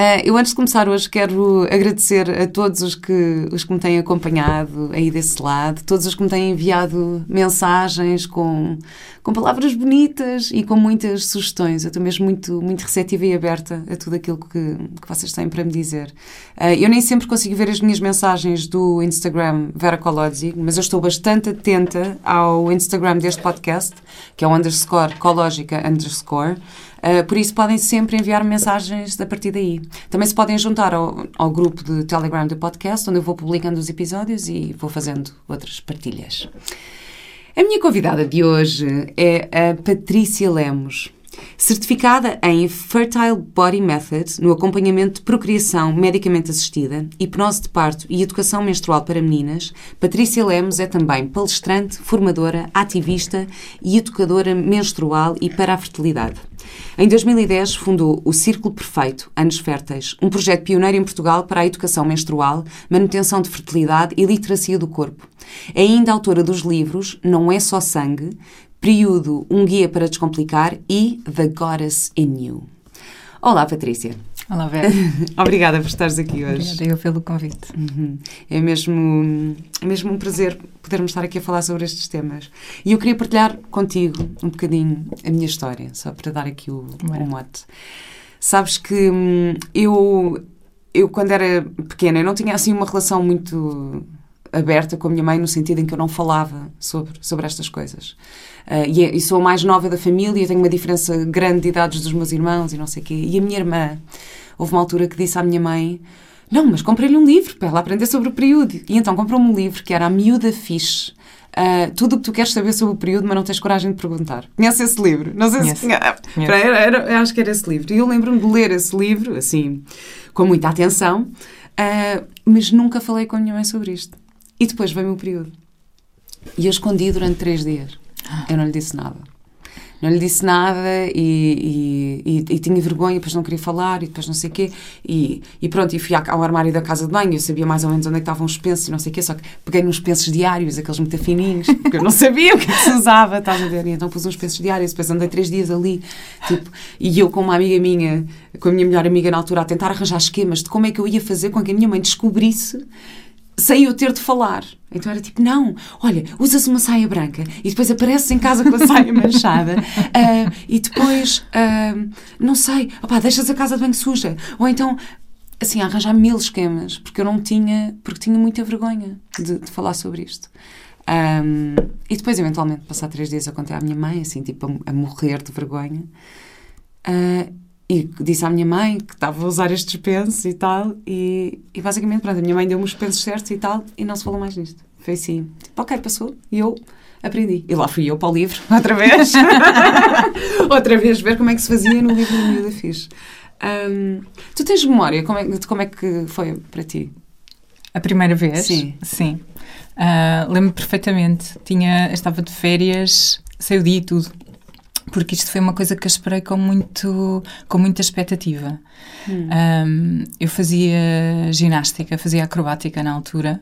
Uh, eu, antes de começar hoje, quero agradecer a todos os que, os que me têm acompanhado aí desse lado, todos os que me têm enviado mensagens com, com palavras bonitas e com muitas sugestões. Eu estou mesmo muito, muito receptiva e aberta a tudo aquilo que, que vocês têm para me dizer. Uh, eu nem sempre consigo ver as minhas mensagens do Instagram Vera Colodzi, mas eu estou bastante atenta ao Instagram deste podcast, que é o underscore cológica underscore. Uh, por isso podem sempre enviar mensagens a partir daí. Também se podem juntar ao, ao grupo de Telegram do podcast, onde eu vou publicando os episódios e vou fazendo outras partilhas. A minha convidada de hoje é a Patrícia Lemos. Certificada em Fertile Body Method, no acompanhamento de procriação medicamente assistida, hipnose de parto e educação menstrual para meninas, Patrícia Lemos é também palestrante, formadora, ativista e educadora menstrual e para a fertilidade. Em 2010 fundou o Círculo Perfeito, Anos Férteis, um projeto pioneiro em Portugal para a educação menstrual, manutenção de fertilidade e literacia do corpo. É ainda autora dos livros Não é só sangue, Período, um guia para descomplicar e The Goddess in You. Olá, Patrícia. Olá, Vera. Obrigada por estares aqui hoje. Obrigada eu pelo convite. Uhum. É mesmo, é mesmo um prazer podermos estar aqui a falar sobre estes temas. E eu queria partilhar contigo um bocadinho a minha história, só para dar aqui o, o mote. Sabes que hum, eu, eu, quando era pequena, eu não tinha assim uma relação muito aberta com a minha mãe no sentido em que eu não falava sobre, sobre estas coisas. Uh, e, é, e, sou a mais nova da família, tenho uma diferença grande de idades dos meus irmãos e não sei o quê. E a minha irmã, houve uma altura que disse à minha mãe: Não, mas comprei-lhe um livro para ela aprender sobre o período. E então comprou-me um livro que era A Miúda Fixe. Uh, tudo o que tu queres saber sobre o período, mas não tens coragem de perguntar. Conhece esse livro? Não sei se. Era, era, acho que era esse livro. E eu lembro-me de ler esse livro, assim, com muita atenção, uh, mas nunca falei com a minha mãe sobre isto. E depois veio o período. E eu escondi durante três dias. Eu não lhe disse nada. Não lhe disse nada e, e, e, e tinha vergonha, depois não queria falar e depois não sei o quê. E, e pronto, e fui ao armário da casa de banho, eu sabia mais ou menos onde é estavam os pensos e não sei o quê, só que peguei nos pensos diários, aqueles muito fininhos, porque eu não sabia o que, é que se usava, estás a ver? E então pus uns pensos diários, depois andei três dias ali, tipo, e eu com uma amiga minha, com a minha melhor amiga na altura, a tentar arranjar esquemas de como é que eu ia fazer com que a minha mãe descobrisse sem eu ter de falar. Então era tipo, não, olha, usas uma saia branca e depois apareces em casa com a saia manchada uh, e depois, uh, não sei, opá, deixas a casa de banho suja. Ou então, assim, arranjar mil esquemas, porque eu não tinha, porque tinha muita vergonha de, de falar sobre isto. Um, e depois, eventualmente, passar três dias, eu contei à minha mãe, assim, tipo, a, a morrer de vergonha. E disse à minha mãe que estava a usar estes pensos e tal, e, e basicamente, pronto, a minha mãe deu-me os pensos certos e tal, e não se falou mais nisto. Foi assim, tipo, ok, passou, e eu aprendi. E lá fui eu para o livro, outra vez. outra vez, ver como é que se fazia no livro da Miúda Fiz. Um, tu tens memória como é, de como é que foi para ti? A primeira vez? Sim. Sim. Uh, Lembro-me perfeitamente. Tinha, estava de férias, saiu o dia e tudo porque isto foi uma coisa que eu esperei com, muito, com muita expectativa. Hum. Um, eu fazia ginástica, fazia acrobática na altura,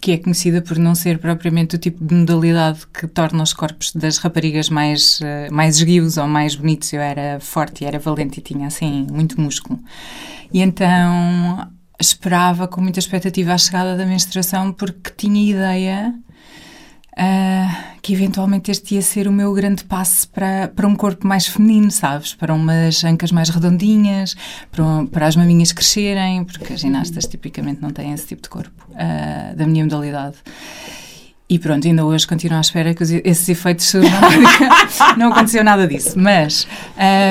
que é conhecida por não ser propriamente o tipo de modalidade que torna os corpos das raparigas mais, uh, mais esguios ou mais bonitos. Eu era forte era valente e tinha, assim, muito músculo. E então esperava com muita expectativa a chegada da menstruação porque tinha ideia uh, que eventualmente este ia ser o meu grande passo para, para um corpo mais feminino, sabes? Para umas ancas mais redondinhas, para, para as maminhas crescerem, porque as ginastas tipicamente não têm esse tipo de corpo uh, da minha modalidade. E pronto, ainda hoje continuo à espera que esses efeitos surjam. não aconteceu nada disso. Mas.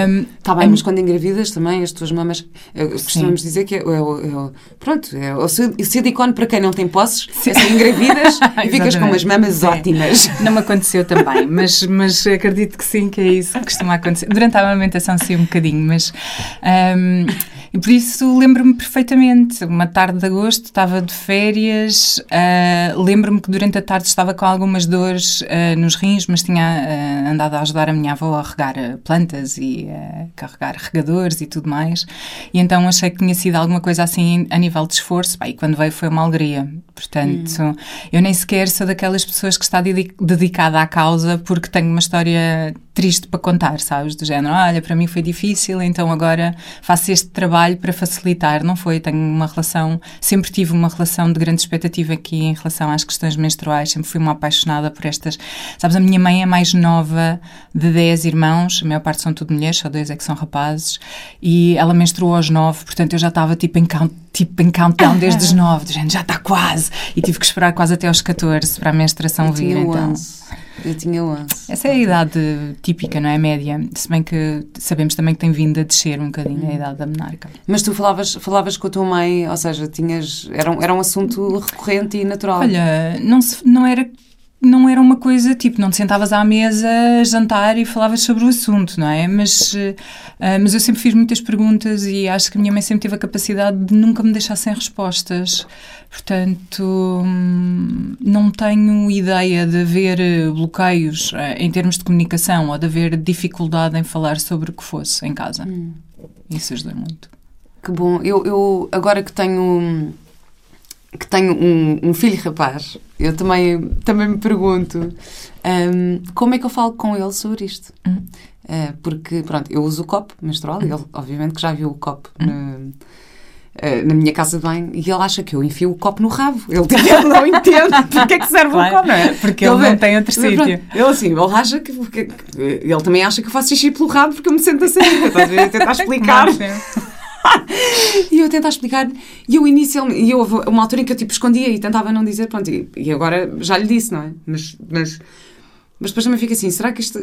Um, tá bem, mas quando engravidas também, as tuas mamas. Costumamos dizer que é, é, é, pronto, é o silicone para quem não tem posses, é assim, engravidas e ficas com umas mamas é. ótimas. Não me aconteceu também, mas, mas acredito que sim, que é isso que costuma acontecer. Durante a amamentação, sim, um bocadinho, mas. Um, E por isso lembro-me perfeitamente. Uma tarde de agosto, estava de férias, uh, lembro-me que durante a tarde estava com algumas dores uh, nos rins, mas tinha uh, andado a ajudar a minha avó a regar plantas e a carregar regadores e tudo mais. E então achei que tinha sido alguma coisa assim a nível de esforço. e quando veio foi uma alegria. Portanto, hum. eu nem sequer sou daquelas pessoas que está dedicada à causa porque tenho uma história triste para contar, sabes? Do género, olha, para mim foi difícil, então agora faço este trabalho para facilitar. Não foi, tenho uma relação, sempre tive uma relação de grande expectativa aqui em relação às questões menstruais, sempre fui uma apaixonada por estas. Sabes, a minha mãe é mais nova de 10 irmãos, a maior parte são tudo mulheres, só dois é que são rapazes, e ela menstruou aos 9, portanto eu já estava tipo em count, tipo em countdown desde os 9, do género, já está quase, e tive que esperar quase até aos 14 para a menstruação vir, então. 11. Eu tinha 11. Essa é a idade típica, não é? Média. Se bem que sabemos também que tem vindo a descer um bocadinho a uhum. idade da menarca. Mas tu falavas, falavas com a tua mãe, ou seja, tinhas, era, um, era um assunto recorrente e natural. Olha, não, se, não era não era uma coisa tipo, não te sentavas à mesa a jantar e falavas sobre o assunto, não é? Mas, uh, mas eu sempre fiz muitas perguntas e acho que a minha mãe sempre teve a capacidade de nunca me deixar sem respostas. Portanto, hum, não tenho ideia de haver bloqueios uh, em termos de comunicação ou de haver dificuldade em falar sobre o que fosse em casa. Hum. Isso ajuda muito. Que bom. Eu, eu agora que tenho que tenho um, um, filho rapaz, eu também, também me pergunto um, como é que eu falo com ele sobre isto. Uhum. Uh, porque, pronto, eu uso o copo menstrual e ele, obviamente, que já viu o copo uhum. uh, na minha casa de banho e ele acha que eu enfio o copo no rabo. Ele, ele não entende porque é que serve claro, o copo, não é? Porque ele, ele não tem outro sítio. Ele assim, ele acha que, que, Ele também acha que eu faço xixi pelo rabo porque eu me sento assim. Estás a tentar explicar. e eu tentar explicar, e eu inicialmente, e houve uma altura em que eu tipo escondia e tentava não dizer, pronto, e, e agora já lhe disse, não é? Mas, mas, mas depois também fica assim, será que isto,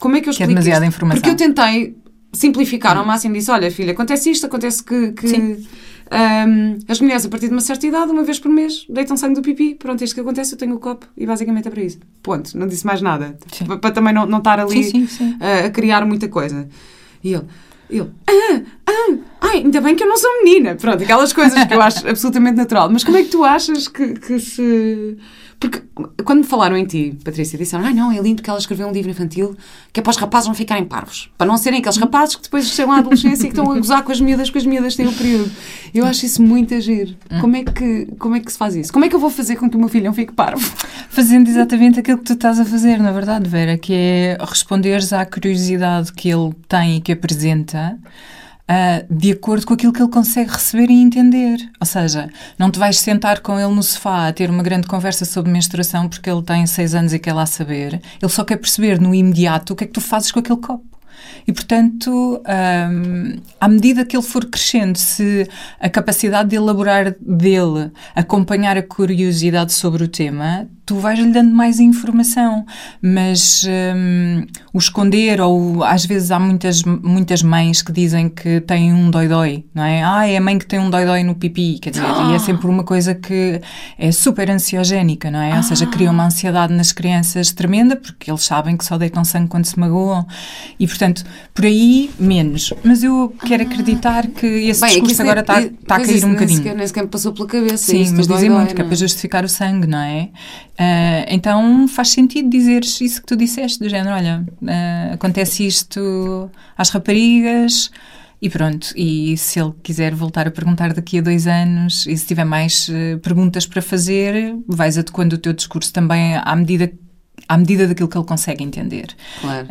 como é que eu explico que é demasiada isto? informação. Porque eu tentei simplificar ao máximo, disse, olha filha, acontece isto, acontece que... que um, as mulheres, a partir de uma certa idade, uma vez por mês, deitam sangue do pipi. Pronto, isto que acontece, eu tenho o copo e basicamente é para isso. Ponto. Não disse mais nada. Para, também não, não estar ali sim, sim, a, a criar muita coisa. E ele, ele, ah, ah, ai, ainda bem que eu não sou menina. Pronto, aquelas coisas que eu acho absolutamente natural. Mas como é que tu achas que, que se. Porque quando me falaram em ti, Patrícia, disseram: ai não, é lindo que ela escreveu um livro infantil que é para os rapazes não ficarem parvos. Para não serem aqueles rapazes que depois chegam à adolescência e que estão a gozar com as miúdas, que as miúdas têm o período. Eu acho isso muito agir. Como é, que, como é que se faz isso? Como é que eu vou fazer com que o meu filho não fique parvo? Fazendo exatamente aquilo que tu estás a fazer, na verdade, Vera, que é responderes à curiosidade que ele tem e que apresenta uh, de acordo com aquilo que ele consegue receber e entender. Ou seja, não te vais sentar com ele no sofá a ter uma grande conversa sobre menstruação porque ele tem seis anos e quer lá saber. Ele só quer perceber no imediato o que é que tu fazes com aquele copo. E, portanto, um, à medida que ele for crescendo, se a capacidade de elaborar dele acompanhar a curiosidade sobre o tema, tu vais-lhe dando mais informação, mas um, o esconder, ou às vezes há muitas, muitas mães que dizem que têm um dói-dói, não é? Ah, é a mãe que tem um dói-dói no pipi, quer dizer, ah. e é sempre uma coisa que é super ansiogénica, não é? Ah. Ou seja, cria uma ansiedade nas crianças tremenda, porque eles sabem que só deitam sangue quando se magoam, e portanto, por aí, menos. Mas eu quero ah. acreditar que esse Bem, discurso agora está, é, está a cair um bocadinho. Sequer, nem sequer me passou pela cabeça. Sim, mas dizem muito que é para justificar o sangue, não é? Uh, então faz sentido dizeres isso que tu disseste, do género, olha, uh, acontece isto às raparigas e pronto. E se ele quiser voltar a perguntar daqui a dois anos e se tiver mais uh, perguntas para fazer, vais adequando o teu discurso também à medida à medida daquilo que ele consegue entender. Claro.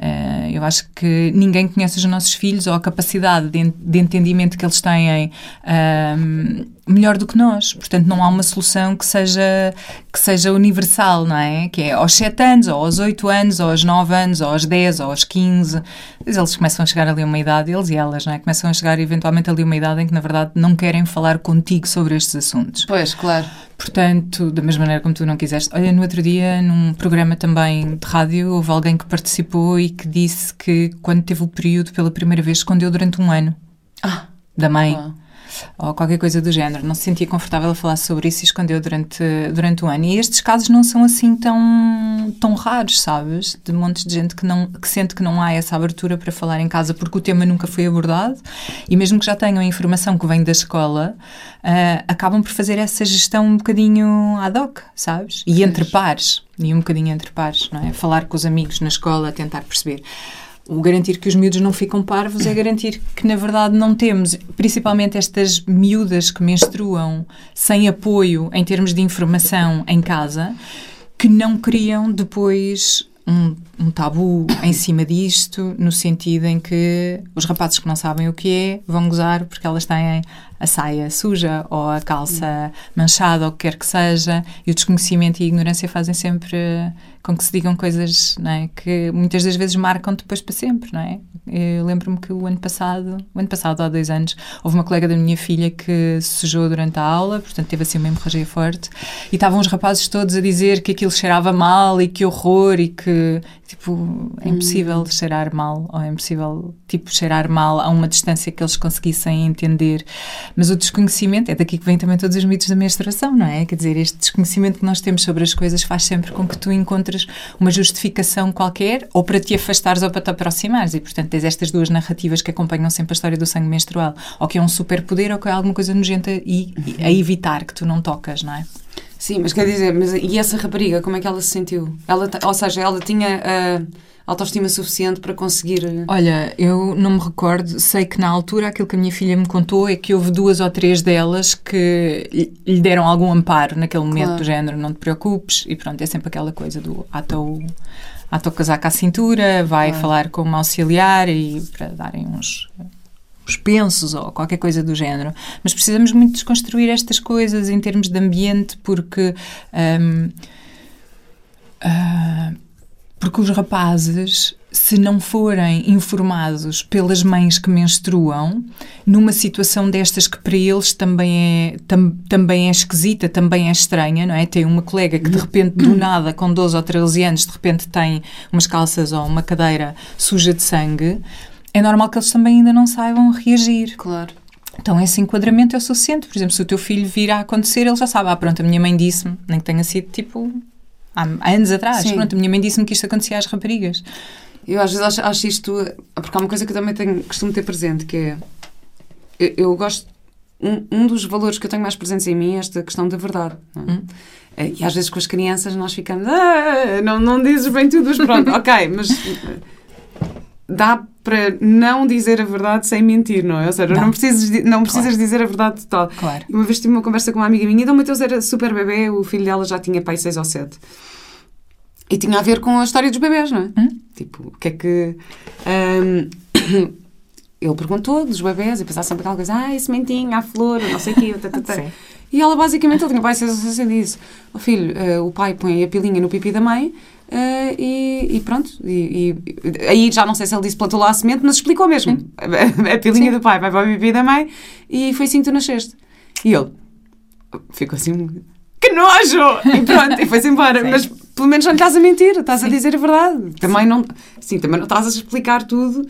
Eu acho que ninguém conhece os nossos filhos ou a capacidade de, de entendimento que eles têm uh, melhor do que nós. Portanto, não há uma solução que seja, que seja universal, não é? Que é aos 7 anos, ou aos 8 anos, ou aos 9 anos, ou aos 10, ou aos 15. Mas eles começam a chegar ali a uma idade, eles e elas, não é? Começam a chegar eventualmente ali a uma idade em que, na verdade, não querem falar contigo sobre estes assuntos. Pois, claro. Portanto, da mesma maneira como tu não quiseste. Olha, no outro dia, num programa também de rádio, houve alguém que participou e que disse que, quando teve o período pela primeira vez, escondeu durante um ano. Ah. Da mãe. Ah ou qualquer coisa do género. Não se sentia confortável a falar sobre isso e escondeu durante, durante o ano. E estes casos não são assim tão, tão raros, sabes? De montes de gente que, não, que sente que não há essa abertura para falar em casa porque o tema nunca foi abordado e mesmo que já tenham a informação que vem da escola, uh, acabam por fazer essa gestão um bocadinho ad hoc, sabes? E entre pares. E um bocadinho entre pares, não é? Falar com os amigos na escola, tentar perceber o garantir que os miúdos não ficam parvos é garantir que, na verdade, não temos, principalmente estas miúdas que menstruam sem apoio em termos de informação em casa, que não criam depois um, um, tabu em cima disto, no sentido em que os rapazes que não sabem o que é vão gozar porque elas têm a saia suja ou a calça manchada ou o que quer que seja, e o desconhecimento e a ignorância fazem sempre com que se digam coisas é? que muitas das vezes marcam depois para sempre, não é? Eu lembro-me que o ano passado, o ano passado, há dois anos, houve uma colega da minha filha que sujou durante a aula, portanto teve assim uma hemorragia forte, e estavam os rapazes todos a dizer que aquilo cheirava mal e que horror e que, tipo, é impossível hum. cheirar mal, ou é impossível, tipo, cheirar mal a uma distância que eles conseguissem entender. Mas o desconhecimento, é daqui que vem também todos os mitos da menstruação, não é? Quer dizer, este desconhecimento que nós temos sobre as coisas faz sempre com que tu encontres uma justificação qualquer, ou para te afastares ou para te aproximares, e portanto tens estas duas narrativas que acompanham sempre a história do sangue menstrual, ou que é um superpoder ou que é alguma coisa nojenta e, e a evitar que tu não tocas, não é? Sim, mas quer dizer, mas, e essa rapariga, como é que ela se sentiu? Ela, ou seja, ela tinha uh, autoestima suficiente para conseguir. Eh, Olha, eu não me recordo, sei que na altura aquilo que a minha filha me contou é que houve duas ou três delas que lhe deram algum amparo naquele momento claro. do género, não te preocupes, e pronto, é sempre aquela coisa do ata o, ata o casaco à cintura, vai claro. falar com uma auxiliar e para darem uns os pensos ou qualquer coisa do género. Mas precisamos muito desconstruir estas coisas em termos de ambiente, porque. Um, uh, ah, porque os rapazes, se não forem informados pelas mães que menstruam, numa situação destas que para eles também é, tam, também é esquisita, também é estranha, não é? Tem uma colega que de repente, do nada, com 12 ou 13 anos, de repente tem umas calças ou uma cadeira suja de sangue é normal que eles também ainda não saibam reagir. Claro. Então esse enquadramento é o suficiente. Por exemplo, se o teu filho vir a acontecer, ele já sabe, ah, pronto, a minha mãe disse-me, nem que tenha sido tipo há anos atrás, Sim. pronto, a minha mãe disse-me que isto acontecia às raparigas. Eu às vezes acho, acho isto, porque há uma coisa que eu também tenho, costumo ter presente, que é, eu, eu gosto, um, um, dos valores que eu tenho mais presentes em mim é esta questão da verdade. É? Hum. É, e às vezes com as crianças nós ficamos, ah, não, não dizes bem tudo, mas pronto, ok, mas dá para não dizer a verdade sem mentir, não é? Ou seja, não, não precisas, não precisas claro. dizer a verdade total. Claro. Uma vez tive uma conversa com uma amiga minha, e o Mateus era super bebê, o filho dela já tinha pai 6 ou 7. E tinha a ver com a história dos bebés, não é? Hum? Tipo, o que é que. Um, ele perguntou dos bebés e pensava sempre aquela coisa, ah, esse mentinho, a flor, não sei o quê, tá, tá, tá. E ela basicamente, ele tinha pai 6 ou 7 e disse: oh, filho, uh, o pai põe a pilinha no pipi da mãe Uh, e, e, pronto, e, e, aí já não sei se ele disse plantou lá a semente, mas explicou mesmo. A, a pilinha Sim. do pai vai para o bebê da mãe e foi assim que tu nasceste. E ele ficou assim, que nojo! E pronto, e foi-se embora. Sim. Mas pelo menos não lhe estás a mentir, estás Sim. a dizer a verdade. Também não, sim, também não estás a explicar tudo,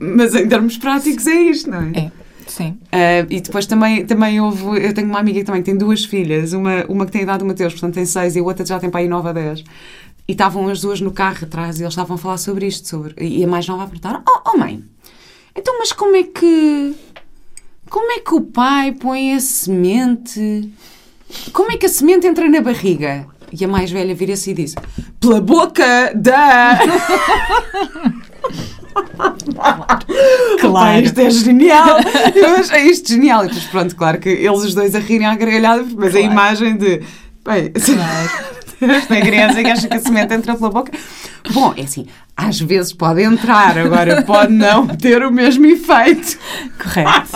mas em termos práticos é isto, não é? É. Sim. Uh, e depois também, também houve. Eu tenho uma amiga que também tem duas filhas, uma, uma que tem a idade do Mateus, portanto tem seis, e a outra já tem aí nove a dez. E estavam as duas no carro atrás e eles estavam a falar sobre isto. Sobre, e a mais nova a perguntar: Oh, oh mãe, então, mas como é que. Como é que o pai põe a semente? Como é que a semente entra na barriga? E a mais velha vira-se e diz: Pela boca da. claro. isto é genial. Eu achei isto genial. E depois, pronto, claro que eles os dois a rirem à gargalhada, mas claro. a imagem de. Bem, claro. Esta criança que acha que a semente entra pela boca. Bom, é assim, às vezes pode entrar, agora pode não ter o mesmo efeito. Correto.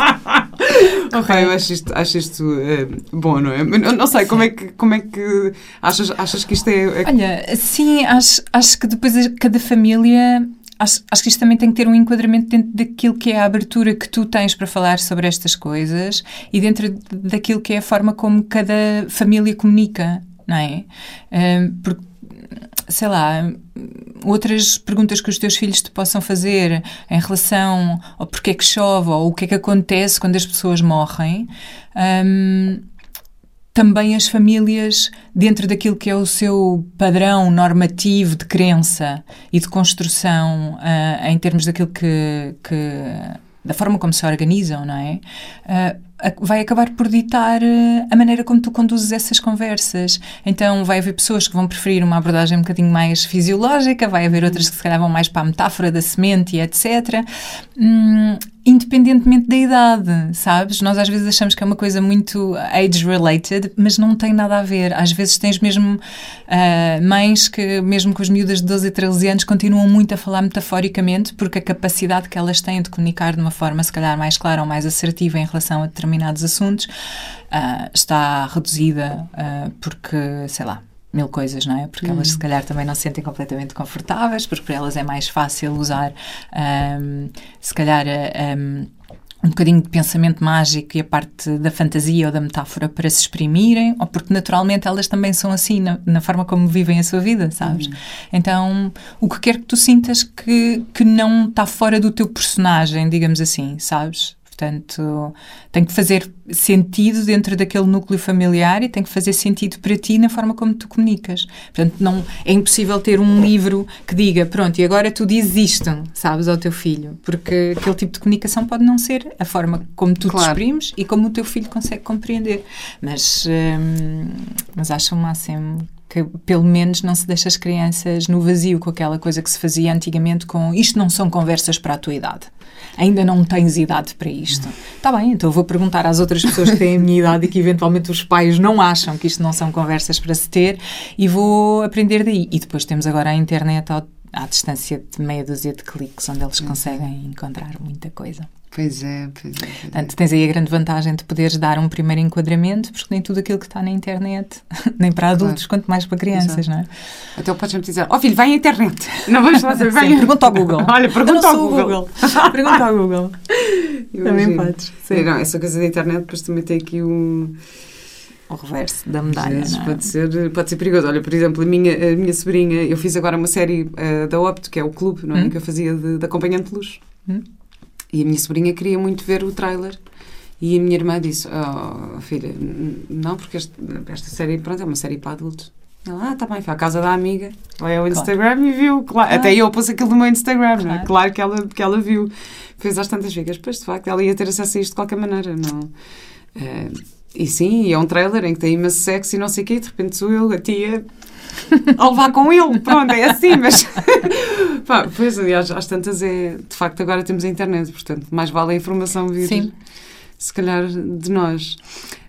ok, eu acho isto, acho isto uh, bom, não é? Eu não sei, como é que, como é que achas, achas que isto é, é... Olha, sim, acho, acho que depois cada família acho, acho que isto também tem que ter um enquadramento dentro daquilo que é a abertura que tu tens para falar sobre estas coisas e dentro daquilo que é a forma como cada família comunica não é? porque, sei lá, outras perguntas que os teus filhos te possam fazer em relação ao porquê que chove ou o que é que acontece quando as pessoas morrem. Também as famílias, dentro daquilo que é o seu padrão normativo de crença e de construção, uh, em termos daquilo que, que, da forma como se organizam, não é? Uh, vai acabar por ditar uh, a maneira como tu conduzes essas conversas. Então, vai haver pessoas que vão preferir uma abordagem um bocadinho mais fisiológica, vai haver outras que se calhar vão mais para a metáfora da semente e etc. Hum, independentemente da idade, sabes? Nós às vezes achamos que é uma coisa muito age-related, mas não tem nada a ver. Às vezes tens mesmo uh, mães que, mesmo com as miúdas de 12 e 13 anos, continuam muito a falar metaforicamente porque a capacidade que elas têm de comunicar de uma forma, se calhar, mais clara ou mais assertiva em relação a determinados assuntos uh, está reduzida uh, porque, sei lá, mil coisas, não é? Porque elas se hum. calhar também não se sentem completamente confortáveis, porque para elas é mais fácil usar, um, se calhar, um, um bocadinho de pensamento mágico e a parte da fantasia ou da metáfora para se exprimirem, ou porque naturalmente elas também são assim na, na forma como vivem a sua vida, sabes? Uhum. Então, o que quer que tu sintas que, que não está fora do teu personagem, digamos assim, sabes? Portanto, tem que fazer sentido dentro daquele núcleo familiar e tem que fazer sentido para ti na forma como tu comunicas. Portanto, não é impossível ter um livro que diga, pronto, e agora tu dizes isto, sabes, ao teu filho, porque aquele tipo de comunicação pode não ser a forma como tu claro. te exprimes e como o teu filho consegue compreender. Mas, hum, mas acho o máximo que pelo menos não se deixa as crianças no vazio com aquela coisa que se fazia antigamente com isto não são conversas para a tua idade. Ainda não tens idade para isto. Está bem, então vou perguntar às outras pessoas que têm a minha idade e que eventualmente os pais não acham que isto não são conversas para se ter e vou aprender daí. E depois temos agora a internet ao, à distância de meia dúzia de cliques onde eles conseguem encontrar muita coisa. Pois é, pois é. Pois é. Portanto, tens aí a grande vantagem de poderes dar um primeiro enquadramento, porque nem tudo aquilo que está na internet, nem para adultos, claro. quanto mais para crianças, Exato. não é? Até podes-me dizer, ó oh, filho, vai à internet. Não vais fazer, vai. pergunta ao Google. Olha, pergunta ao Google. Google. pergunta ao Google. também podes. Sim. Não, essa coisa da internet, depois também tem aqui um o reverso da medalha. Vezes, é? pode, ser, pode ser perigoso. Olha, por exemplo, a minha, a minha sobrinha, eu fiz agora uma série uh, da Opto, que é o clube, não é? Hum? Que eu fazia de, de acompanhante de luz. Hum? E a minha sobrinha queria muito ver o trailer. E a minha irmã disse: Oh, filha, não, porque este, esta série, pronto, é uma série para adultos. Ela, ah, tá bem, foi à casa da amiga, foi ao Instagram claro. e viu. Claro. Ah. Até eu pus aquilo no meu Instagram, claro, é? claro que, ela, que ela viu. Fez às tantas vezes, pois de facto ela ia ter acesso a isto de qualquer maneira, não. Uh, e sim, é um trailer em que tem imenso sexo e não sei o quê, de repente sou eu, a tia, a levar com ele, pronto, é assim, mas. Pá, pois, aliás, às tantas é. De facto, agora temos a internet, portanto, mais vale a informação vir, Sim. se calhar, de nós.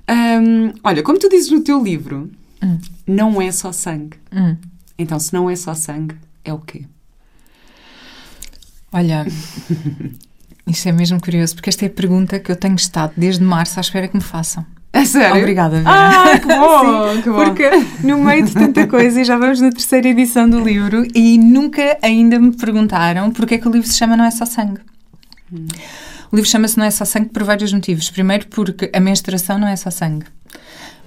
Um, olha, como tu dizes no teu livro, hum. não é só sangue. Hum. Então, se não é só sangue, é o quê? Olha, isso é mesmo curioso, porque esta é a pergunta que eu tenho estado desde março à espera que me façam. É sério? Obrigada, Vera. Ah, que bom, Sim, que bom. Porque no meio de tanta coisa, e já vamos na terceira edição do livro, e nunca ainda me perguntaram porque é que o livro se chama Não é só sangue. Hum. O livro chama-se Não é só sangue por vários motivos. Primeiro, porque a menstruação não é só sangue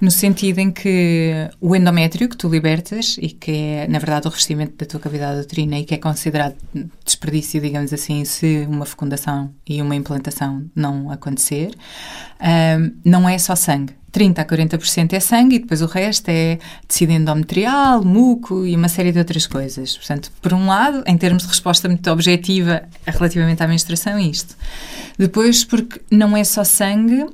no sentido em que o endométrio que tu libertas e que é, na verdade, o revestimento da tua cavidade uterina e que é considerado desperdício, digamos assim, se uma fecundação e uma implantação não acontecer, um, não é só sangue. 30 a 40% é sangue e depois o resto é tecido endometrial, muco e uma série de outras coisas. Portanto, por um lado, em termos de resposta muito objetiva relativamente à menstruação, isto. Depois, porque não é só sangue,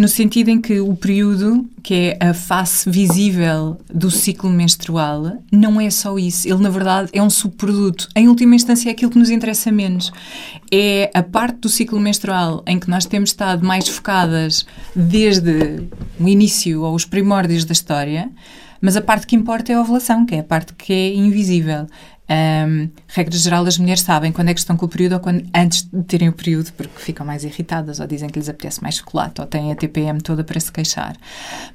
no sentido em que o período, que é a face visível do ciclo menstrual, não é só isso. Ele, na verdade, é um subproduto. Em última instância, é aquilo que nos interessa menos. É a parte do ciclo menstrual em que nós temos estado mais focadas desde o início ou os primórdios da história, mas a parte que importa é a ovulação, que é a parte que é invisível. Um, regra geral, as mulheres sabem quando é que estão com o período ou quando, antes de terem o período, porque ficam mais irritadas ou dizem que lhes apetece mais chocolate ou têm a TPM toda para se queixar.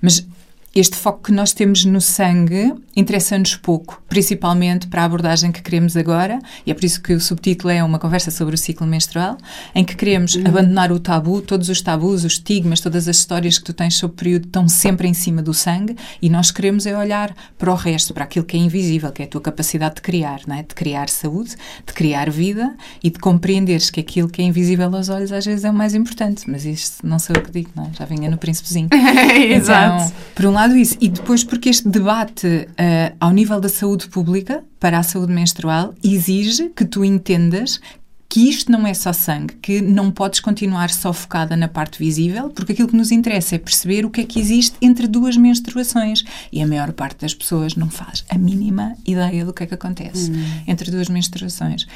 Mas este foco que nós temos no sangue interessa-nos pouco, principalmente para a abordagem que queremos agora, e é por isso que o subtítulo é uma conversa sobre o ciclo menstrual, em que queremos uhum. abandonar o tabu, todos os tabus, os estigmas, todas as histórias que tu tens sobre o período estão sempre em cima do sangue, e nós queremos é olhar para o resto, para aquilo que é invisível, que é a tua capacidade de criar, não é? de criar saúde, de criar vida e de compreenderes que aquilo que é invisível aos olhos às vezes é o mais importante, mas isto não sou eu que digo, não é? já vinha no príncipezinho. Exato. Então, por um lado isso, e depois porque este debate uh, ao nível da saúde pública, para a saúde menstrual, exige que tu entendas que isto não é só sangue, que não podes continuar só focada na parte visível, porque aquilo que nos interessa é perceber o que é que existe entre duas menstruações. E a maior parte das pessoas não faz a mínima ideia do que é que acontece hum. entre duas menstruações.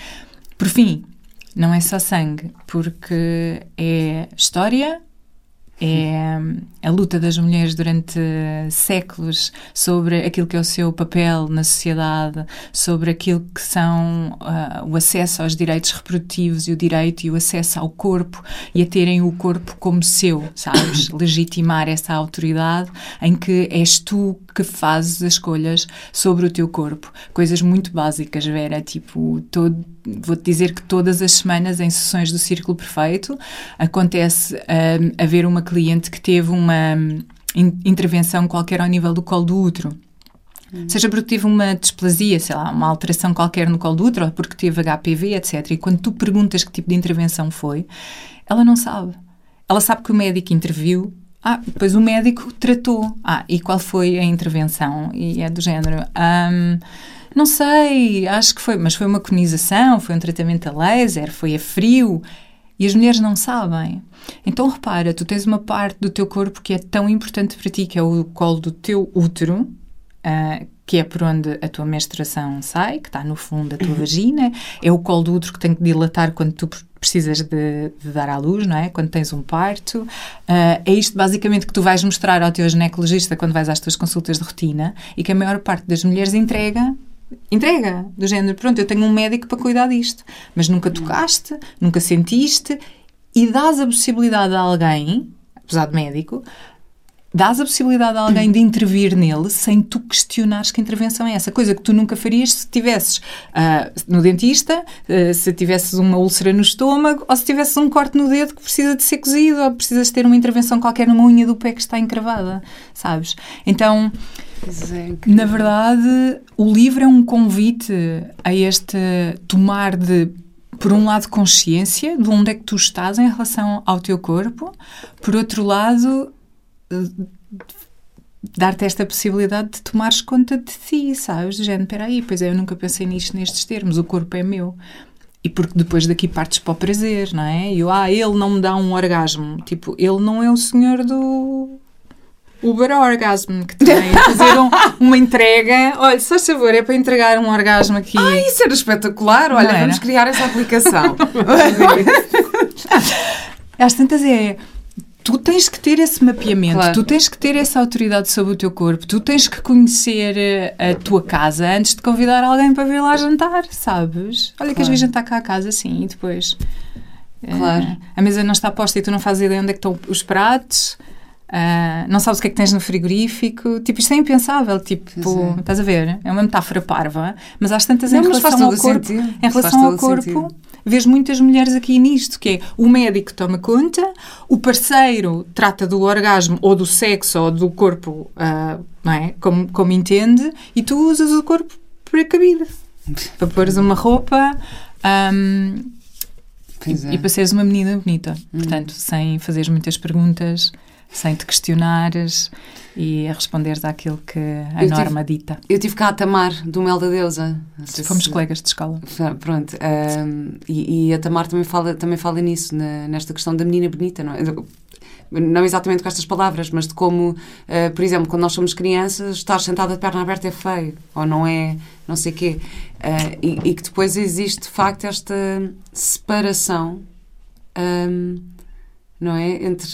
Por fim, não é só sangue, porque é história, é a luta das mulheres durante séculos sobre aquilo que é o seu papel na sociedade, sobre aquilo que são uh, o acesso aos direitos reprodutivos e o direito e o acesso ao corpo e a terem o corpo como seu, sabes? Legitimar essa autoridade em que és tu que fazes as escolhas sobre o teu corpo. Coisas muito básicas, Vera, tipo, todo, vou-te dizer que todas as semanas em sessões do Círculo Perfeito acontece um, haver uma cliente que teve uma in intervenção qualquer ao nível do colo do útero. Hum. Seja porque teve uma displasia, sei lá, uma alteração qualquer no colo do útero, ou porque teve HPV, etc. E quando tu perguntas que tipo de intervenção foi, ela não sabe. Ela sabe que o médico interviu, ah, depois o médico tratou. Ah, e qual foi a intervenção? E é do género. Um, não sei, acho que foi, mas foi uma conização, foi um tratamento a laser, foi a frio. E as mulheres não sabem. Então repara, tu tens uma parte do teu corpo que é tão importante para ti, que é o colo do teu útero, uh, que é por onde a tua menstruação sai, que está no fundo da tua vagina, é o colo do útero que tem que dilatar quando tu precisas de, de, dar à luz, não é? Quando tens um parto. Uh, é isto basicamente que tu vais mostrar ao teu ginecologista quando vais às tuas consultas de rotina e que a maior parte das mulheres entrega entrega, do género, pronto, eu tenho um médico para cuidar disto, mas nunca tocaste, nunca sentiste e dás a possibilidade a alguém, apesar de médico, dás a possibilidade a alguém de intervir nele sem tu questionares que intervenção é essa. Coisa que tu nunca farias se estivesses uh, no dentista, uh, se tivesses uma úlcera no estômago ou se tivesses um corte no dedo que precisa de ser cozido ou precisas ter uma intervenção qualquer numa unha do pé que está encravada, sabes? Então é, Na verdade, o livro é um convite a este tomar de por um lado, consciência de onde é que tu estás em relação ao teu corpo, por outro lado, dar-te esta possibilidade de tomares conta de ti, sabes? Do género, peraí, pois é, eu nunca pensei nisto nestes termos, o corpo é meu. E porque depois daqui partes para o prazer, não é? E eu, ah, ele não me dá um orgasmo. Tipo, ele não é o senhor do Uber Orgasm, que tem fazer um, uma entrega. Olha, só favor, é para entregar um orgasmo aqui. Ah, isso era espetacular! Olha, vamos criar essa aplicação. Às tantas é. Tu tens que ter esse mapeamento, claro. tu tens que ter essa autoridade sobre o teu corpo, tu tens que conhecer eh, a tua casa antes de convidar alguém para vir lá jantar, sabes? Olha, claro. que às vezes jantar cá a casa assim e depois. Claro. Uh, a mesa não está posta e tu não fazes ideia onde é que estão os pratos. Uh, não sabes o que é que tens no frigorífico. Tipo, isto é impensável. Tipo, é. estás a ver? É uma metáfora parva, mas às tantas não, em relação ao corpo. Sentido. Em relação ao corpo, sentido. vês muitas mulheres aqui nisto, que é o médico toma conta, o parceiro trata do orgasmo ou do sexo ou do corpo, uh, não é? Como, como entende, e tu usas o corpo precabida. para pôres uma roupa. Um, e, é. e, para seres uma menina bonita. Hum. Portanto, sem fazeres muitas perguntas sem te questionares e a responderes àquilo que a eu norma tive, dita. Eu tive cá a Tamar, do Mel da Deusa. Fomos se... colegas de escola. Pronto. Um, e, e, a Tamar também fala, também fala nisso, na, nesta questão da menina bonita, não é? Não exatamente com estas palavras, mas de como, uh, por exemplo, quando nós somos crianças, estar sentada de perna aberta é feio, ou não é, não sei o quê. Uh, e, e, que depois existe, de facto, esta separação, um, não é? Entre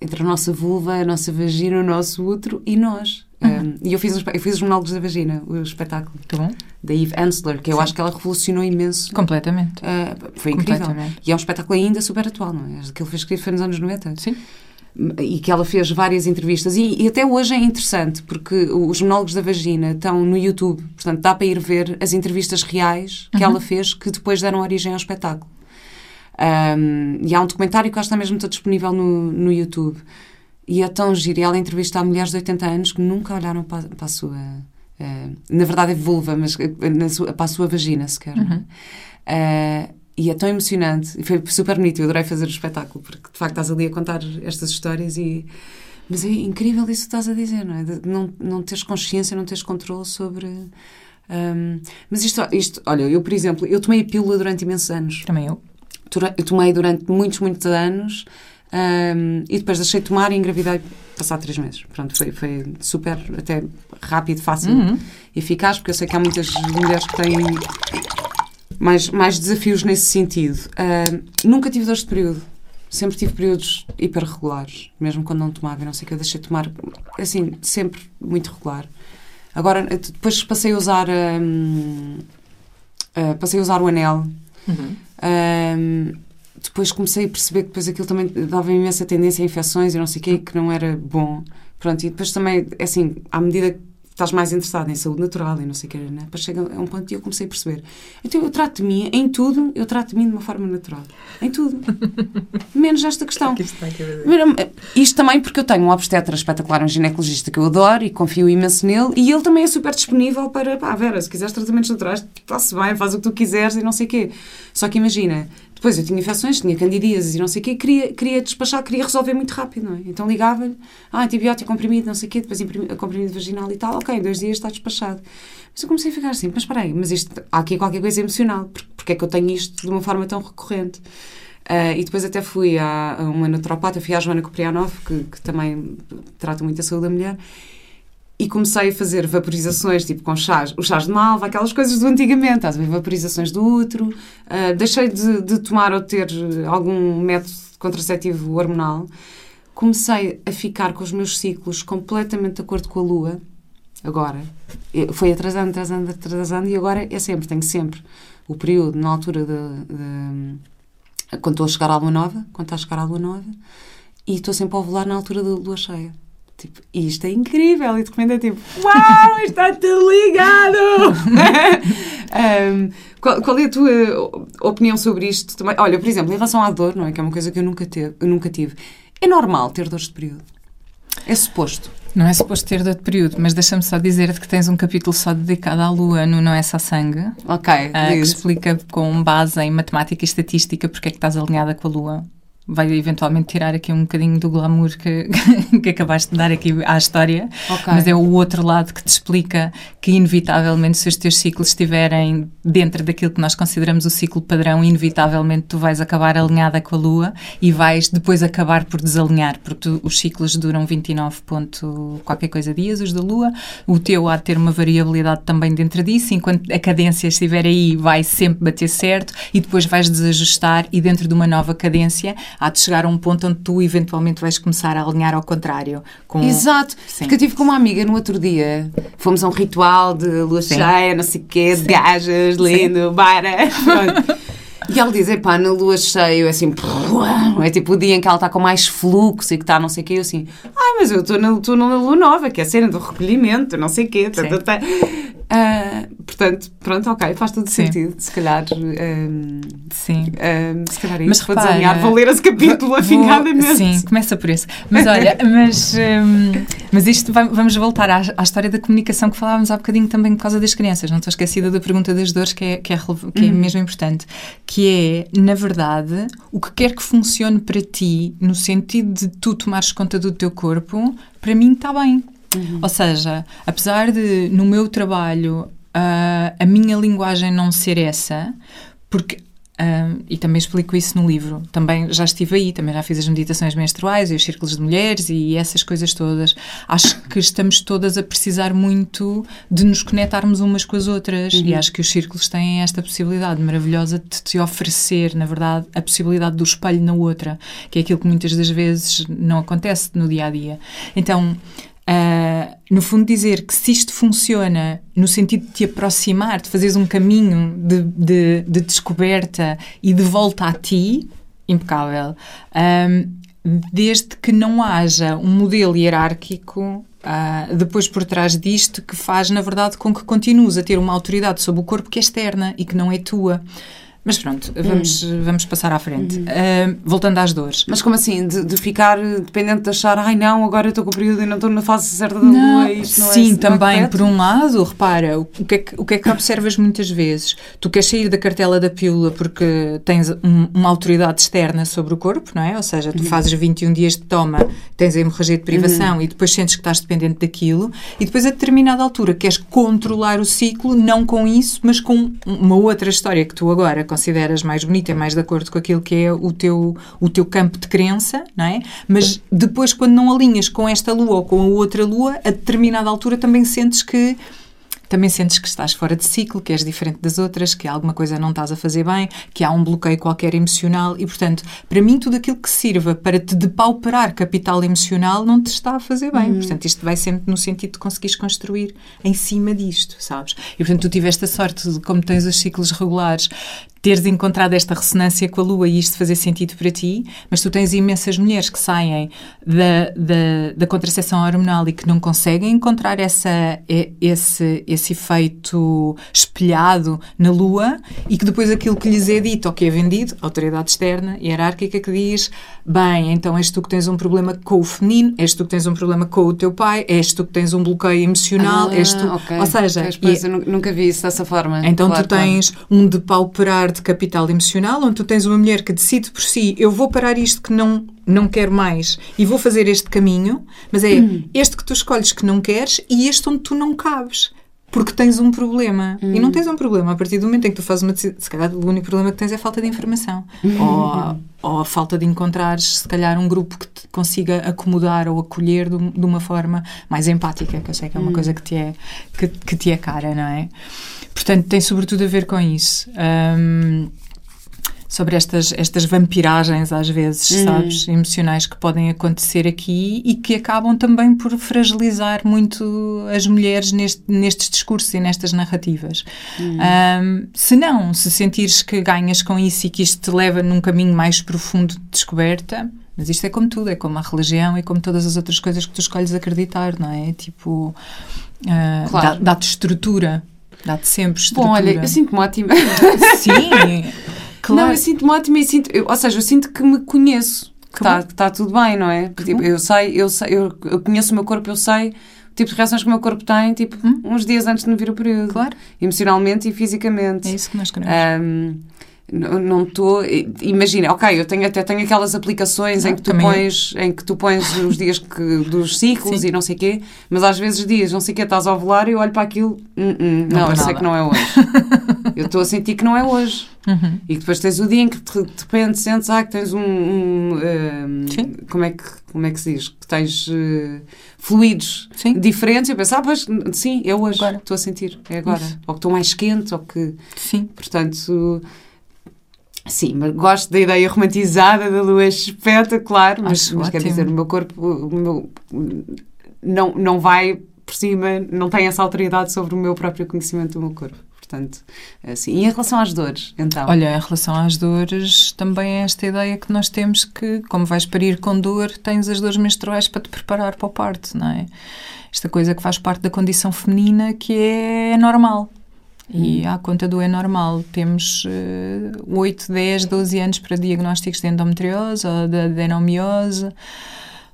entre a nossa vulva, a nossa vagina, o nosso útero e nós. Uhum. Um, e eu fiz, eu fiz os monólogos da vagina, o espetáculo. Tá bom. Da Eve Ensler, que eu Sim. acho que ela revolucionou imenso. Completamente. Uh, foi incrível. E é um espetáculo ainda super atual, não é? Aquilo foi escrito foi nos anos 90. Sim. e que ela fez várias entrevistas. E, e, até hoje é interessante, porque os monólogos da vagina estão no YouTube, portanto dá para ir ver as entrevistas reais que uhum. ela fez, que depois deram origem ao espetáculo. Um, e há um documentário que acho que está mesmo todo disponível no, no YouTube. E é tão giro. E ela entrevista mulheres de 80 anos que nunca olharam para, para a sua. Uh, na verdade é vulva, mas sua, para a sua vagina sequer. Uhum. Uh, e é tão emocionante. E foi super bonito. Eu adorei fazer o espetáculo, porque de facto estás ali a contar estas histórias e. Mas é incrível isso que estás a dizer, não é? De não, não teres consciência, não teres controle sobre. Um, mas isto, isto, olha, eu, por exemplo, eu tomei a pílula durante imensos anos. Também eu. Eu tomei durante muitos, muitos anos um, e depois deixei de tomar e engravidei passar três meses. Pronto, foi, foi super, até rápido, fácil uhum. e eficaz, porque eu sei que há muitas mulheres que têm mais, mais desafios nesse sentido. Uh, nunca tive dores de período. Sempre tive períodos hiperregulares, mesmo quando não tomava, não sei que, eu deixei de tomar, assim, sempre muito regular. Agora, depois passei a usar, um, uh, passei a usar o anel. Uhum. Um, depois comecei a perceber que depois aquilo também dava imensa tendência a infecções e não sei o que, que não era bom. Pronto, e depois também, assim, à medida estás mais interessado em saúde natural e não sei o que, né? Depois chega a um ponto e eu comecei a perceber. Então eu trato de mim, em tudo, eu trato de mim de uma forma natural. Em tudo. Menos esta questão. Isto também porque eu tenho um obstetra espetacular, um ginecologista que eu adoro e confio imenso nele e ele também é super disponível para, pá, Vera, se quiseres tratamentos naturais, está-se bem, faz o que tu quiseres e não sei o quê. Só que imagina, depois eu tinha infecções, tinha candidíases e não sei o quê, queria, queria despachar, queria resolver muito rápido, não é? Então ligava-lhe, ah, antibiótico, comprimido, não sei o quê, depois comprimido vaginal e tal, ok, em dois dias está despachado. Mas eu comecei a ficar assim, mas espera aí, mas isto, há aqui qualquer coisa emocional, porque, porque é que eu tenho isto de uma forma tão recorrente? Uh, e depois até fui a, a uma naturopata, fui à Joana Coprianov, que, que também trata muito a saúde da mulher, e comecei a fazer vaporizações, tipo com chás, os chás de malva, aquelas coisas do antigamente, estás a ver? Vaporizações do útero. Uh, deixei de, de, tomar ou ter algum método contraceptivo hormonal. Comecei a ficar com os meus ciclos completamente de acordo com a lua. Agora. Foi atrasando, atrasando, atrasando e agora é sempre, tenho sempre o período na altura de, de quando estou a chegar à lua nova, quando está a chegar à lua nova, e estou sempre a ovular na altura da lua cheia. Tipo, isto é incrível. E de repente é tipo, uau, está tudo ligado! um, qual, qual, é a tua opinião sobre isto? Também? Olha, por exemplo, em relação à dor, não é? Que é uma coisa que eu nunca, teve, eu nunca tive. É normal ter dores de período? É suposto? Não é suposto ter dor de período, mas deixa-me só dizer-te que tens um capítulo só dedicado à Lua no Não é só sangue. Ok. Uh, que explica com base em matemática e estatística porque é que estás alinhada com a Lua vai eventualmente tirar aqui um bocadinho do glamour que, que acabaste de dar aqui à história, okay. mas é o outro lado que te explica que, inevitavelmente, se os teus ciclos estiverem dentro daquilo que nós consideramos o ciclo padrão, inevitavelmente tu vais acabar alinhada com a Lua e vais depois acabar por desalinhar, porque tu, os ciclos duram 29 ponto qualquer coisa dias, os da Lua, o teu há de ter uma variabilidade também dentro disso, enquanto a cadência estiver aí vai sempre bater certo e depois vais desajustar e dentro de uma nova cadência há de chegar a um ponto onde tu eventualmente vais começar a alinhar ao contrário. Com... Exato, Sim. porque eu tive com uma amiga no outro dia, fomos a um ritual de lua Sim. cheia, não sei o quê, de gajas, lindo, bara. E ela diz, pá, na lua cheia, assim, é tipo o dia em que ela está com mais fluxo e que está não sei o quê, eu assim, ai, mas eu estou na, na lua nova, que é a cena do recolhimento, não sei o quê. Tá, tá, tá. Uh, portanto, pronto, ok, faz todo Sim. sentido. Se calhar. Um, sim. Um, se calhar é mas para desenhar, vou ler esse capítulo vou, afinadamente. Sim, começa por isso. Mas olha, mas, um, mas isto vai, vamos voltar à, à, história da comunicação que falávamos há bocadinho também por causa das crianças. Não estou esquecida da pergunta das dores, que é, que é, que é uhum. mesmo importante. Que é, na verdade, o que quer que funcione para ti, no sentido de tu tomares conta do teu corpo, para mim está bem. Uhum. Ou seja, apesar de no meu trabalho uh, a minha linguagem não ser essa, porque um, e também explico isso no livro. Também já estive aí, também já fiz as meditações menstruais e os círculos de mulheres e essas coisas todas. Acho que estamos todas a precisar muito de nos conectarmos umas com as outras uhum. e acho que os círculos têm esta possibilidade maravilhosa de te oferecer, na verdade, a possibilidade do espelho na outra, que é aquilo que muitas das vezes não acontece no dia a dia. Então, Uh, no fundo, dizer que se isto funciona no sentido de te aproximar, de fazeres um caminho de, de, de descoberta e de volta a ti, impecável. Um, desde que não haja um modelo hierárquico Uh, depois por trás disto que faz, na verdade, com que continues a ter uma autoridade sobre o corpo que é externa e que não é tua. Mas pronto, vamos, hum. vamos passar à frente. Hum. Uh, voltando às dores. Mas como assim? De, de, ficar dependente de achar, ai não, agora eu estou com o período e não estou na fase certa da não, lua. Isto não é sim, é, também, não por um lado, repara, o que, é que, o que é que observas muitas vezes? Tu queres sair da cartela da pílula porque tens um, uma autoridade externa sobre o corpo, não é? Ou seja, tu uhum. fazes 21 dias de toma, tens a hemorragia de privação uhum. e depois sentes que estás dependente daquilo e depois a determinada altura queres controlar o ciclo, não com isso, mas com uma outra história que tu agora consideras mais bonita, é mais de acordo com aquilo que é o teu, o teu campo de crença, não é? Mas depois, quando não alinhas com esta lua ou com a outra lua, a determinada altura também sentes que também sentes que estás fora de ciclo, que és diferente das outras, que alguma coisa não estás a fazer bem, que há um bloqueio qualquer emocional e, portanto, para mim, tudo aquilo que sirva para te depauperar capital emocional não te está a fazer bem. Uhum. Portanto, isto vai sempre no sentido de conseguires construir em cima disto, sabes? E, portanto, tu tiveste a sorte de, como tens os ciclos regulares, teres encontrado esta ressonância com a Lua e isto fazer sentido para ti, mas tu tens imensas mulheres que saem da, da, da contracepção hormonal e que não conseguem encontrar essa, esse, esse efeito espelhado na Lua e que depois aquilo que lhes é dito ou que é vendido, autoridade externa, hierárquica, que diz bem, então és tu que tens um problema com o feminino, és tu que tens um problema com o teu pai, és tu que tens um bloqueio emocional, ah, és tu... Okay. Ou seja... Pois, e, nunca vi isso dessa forma. Então claro, tu tens claro. um depauperar de capital emocional, onde tu tens uma mulher que decide por si, eu vou parar isto que não, não quero mais e vou fazer este caminho, mas é hum. este que tu escolhes que não queres e este onde tu não cabes. Porque tens um problema. Hum. E não hum. tens um problema a partir do momento em que tu fazes uma decisão. Se calhar o único problema que tens é a falta de informação. Hum. Ou, a, ou a falta de encontrares, se calhar, um grupo que te consiga acomodar ou acolher de, de uma forma mais empática, que eu sei que é uma hum. coisa que te é, que, que te é cara, não é? Portanto, tem sobretudo a ver com isso. Um, sobre estas, estas vampiragens, às vezes, uhum. sabes, emocionais que podem acontecer aqui e que acabam também por fragilizar muito as mulheres neste, nestes discursos e nestas narrativas. Uhum. Um, se não, se sentires que ganhas com isso e que isto te leva num caminho mais profundo de descoberta, mas isto é como tudo, é como a religião e como todas as outras coisas que tu escolhes acreditar, não é? Tipo, uh, claro. dá-te estrutura. Dá-te sempre estrutura. Bom, olha, eu sinto-me ótima. Sim, claro. Não, eu sinto-me ótima e sinto... Eu, ou seja, eu sinto que me conheço. Que está tá tudo bem, não é? Tipo, eu sei, eu sei, eu, eu conheço o meu corpo, eu sei o tipo de reações que o meu corpo tem, tipo, hum? uns dias antes de me vir o período. Claro. Emocionalmente e fisicamente. É isso que nós queremos. Um, não estou imagina ok eu tenho até tenho aquelas aplicações ah, em que tu pões em que tu pões os dias que, dos ciclos Sim. e não sei quê mas às vezes dias não sei o quê estás a ovular e eu olho para aquilo hum, hum, não, não eu sei que não é hoje. Eu estou a sentir que não é hoje. Uhum. e depois tens o dia em que de repente sentes ah, que tens um, um, um como é que como é que se diz? Que tens uh, fluidos sim. diferentes e eu penso ah pois sim é hoje estou a sentir é agora. Isso. ou que estou mais quente ou que sim. Portanto Sim, mas gosto da ideia romantizada da lua espetacular, mas, mas quer dizer, o meu corpo o meu, não, não vai por cima, não tem essa autoridade sobre o meu próprio conhecimento do meu corpo. Portanto, assim. E em relação às dores, então? Olha, em relação às dores, também é esta ideia que nós temos que, como vais parir com dor, tens as dores menstruais para te preparar para o parto, não é? Esta coisa que faz parte da condição feminina que é normal. E hum. à conta do é normal, temos uh, 8, 10, 12 anos para diagnósticos de endometriose ou de adenomiose.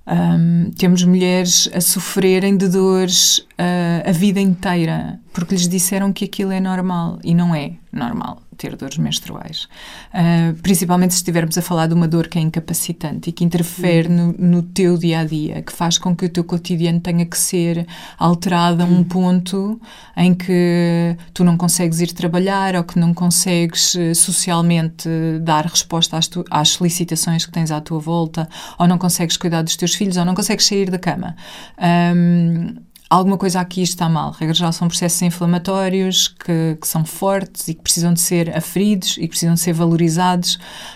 Um, temos mulheres a sofrerem de dores uh, a vida inteira porque lhes disseram que aquilo é normal e não é normal ter dores menstruais. Uh, principalmente se estivermos a falar de uma dor que é incapacitante e que interfere no, no, teu dia a dia, que faz com que o teu cotidiano tenha que ser alterado a um ponto em que tu não consegues ir trabalhar ou que não consegues uh, socialmente dar resposta às, tu, às solicitações que tens à tua volta, ou não consegues cuidar dos teus filhos, ou não consegues sair da cama. Um, alguma coisa aqui está mal. Regra geral, são processos inflamatórios que, que, são fortes e que precisam de ser aferidos e que precisam de ser valorizados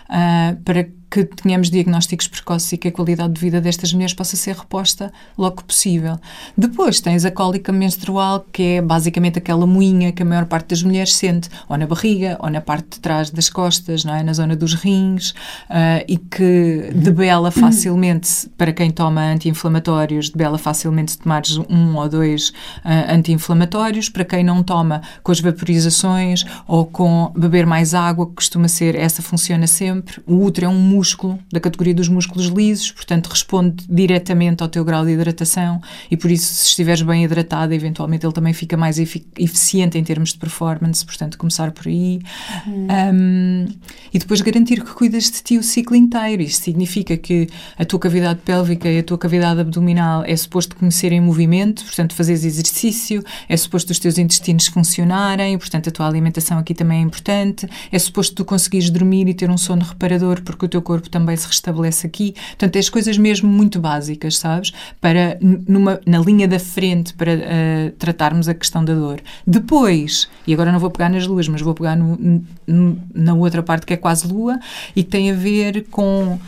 uh, para que tenhamos diagnósticos precoces e que a qualidade de vida destas mulheres possa ser reposta logo que possível. Depois tens a cólica menstrual, que é basicamente aquela moinha que a maior parte das mulheres sente, ou na barriga, ou na parte de trás das costas, não é? na zona dos rins, uh, e que debela facilmente, para quem toma anti-inflamatórios, debela facilmente se tomares um ou dois uh, anti-inflamatórios, para quem não toma, com as vaporizações ou com beber mais água, que costuma ser, essa funciona sempre. O útero é um músculo, da categoria dos músculos lisos, portanto responde diretamente ao teu grau de hidratação e por isso se estiveres bem hidratada, eventualmente ele também fica mais eficiente em termos de performance, portanto começar por aí. Hum. Um, e depois garantir que cuidas de ti o ciclo inteiro. Isto significa que a tua cavidade pélvica e a tua cavidade abdominal é suposto conhecer em movimento, portanto fazeres exercício, é suposto os teus intestinos funcionarem, portanto a tua alimentação aqui também é importante, é suposto tu conseguires dormir e ter um sono reparador porque o teu corpo também se restabelece aqui. Portanto, é as coisas mesmo muito básicas, sabes? Para, numa, na linha da frente, para uh, tratarmos a questão da dor. Depois, e agora não vou pegar nas luas, mas vou pegar no, no, na outra parte que é quase lua, e que tem a ver com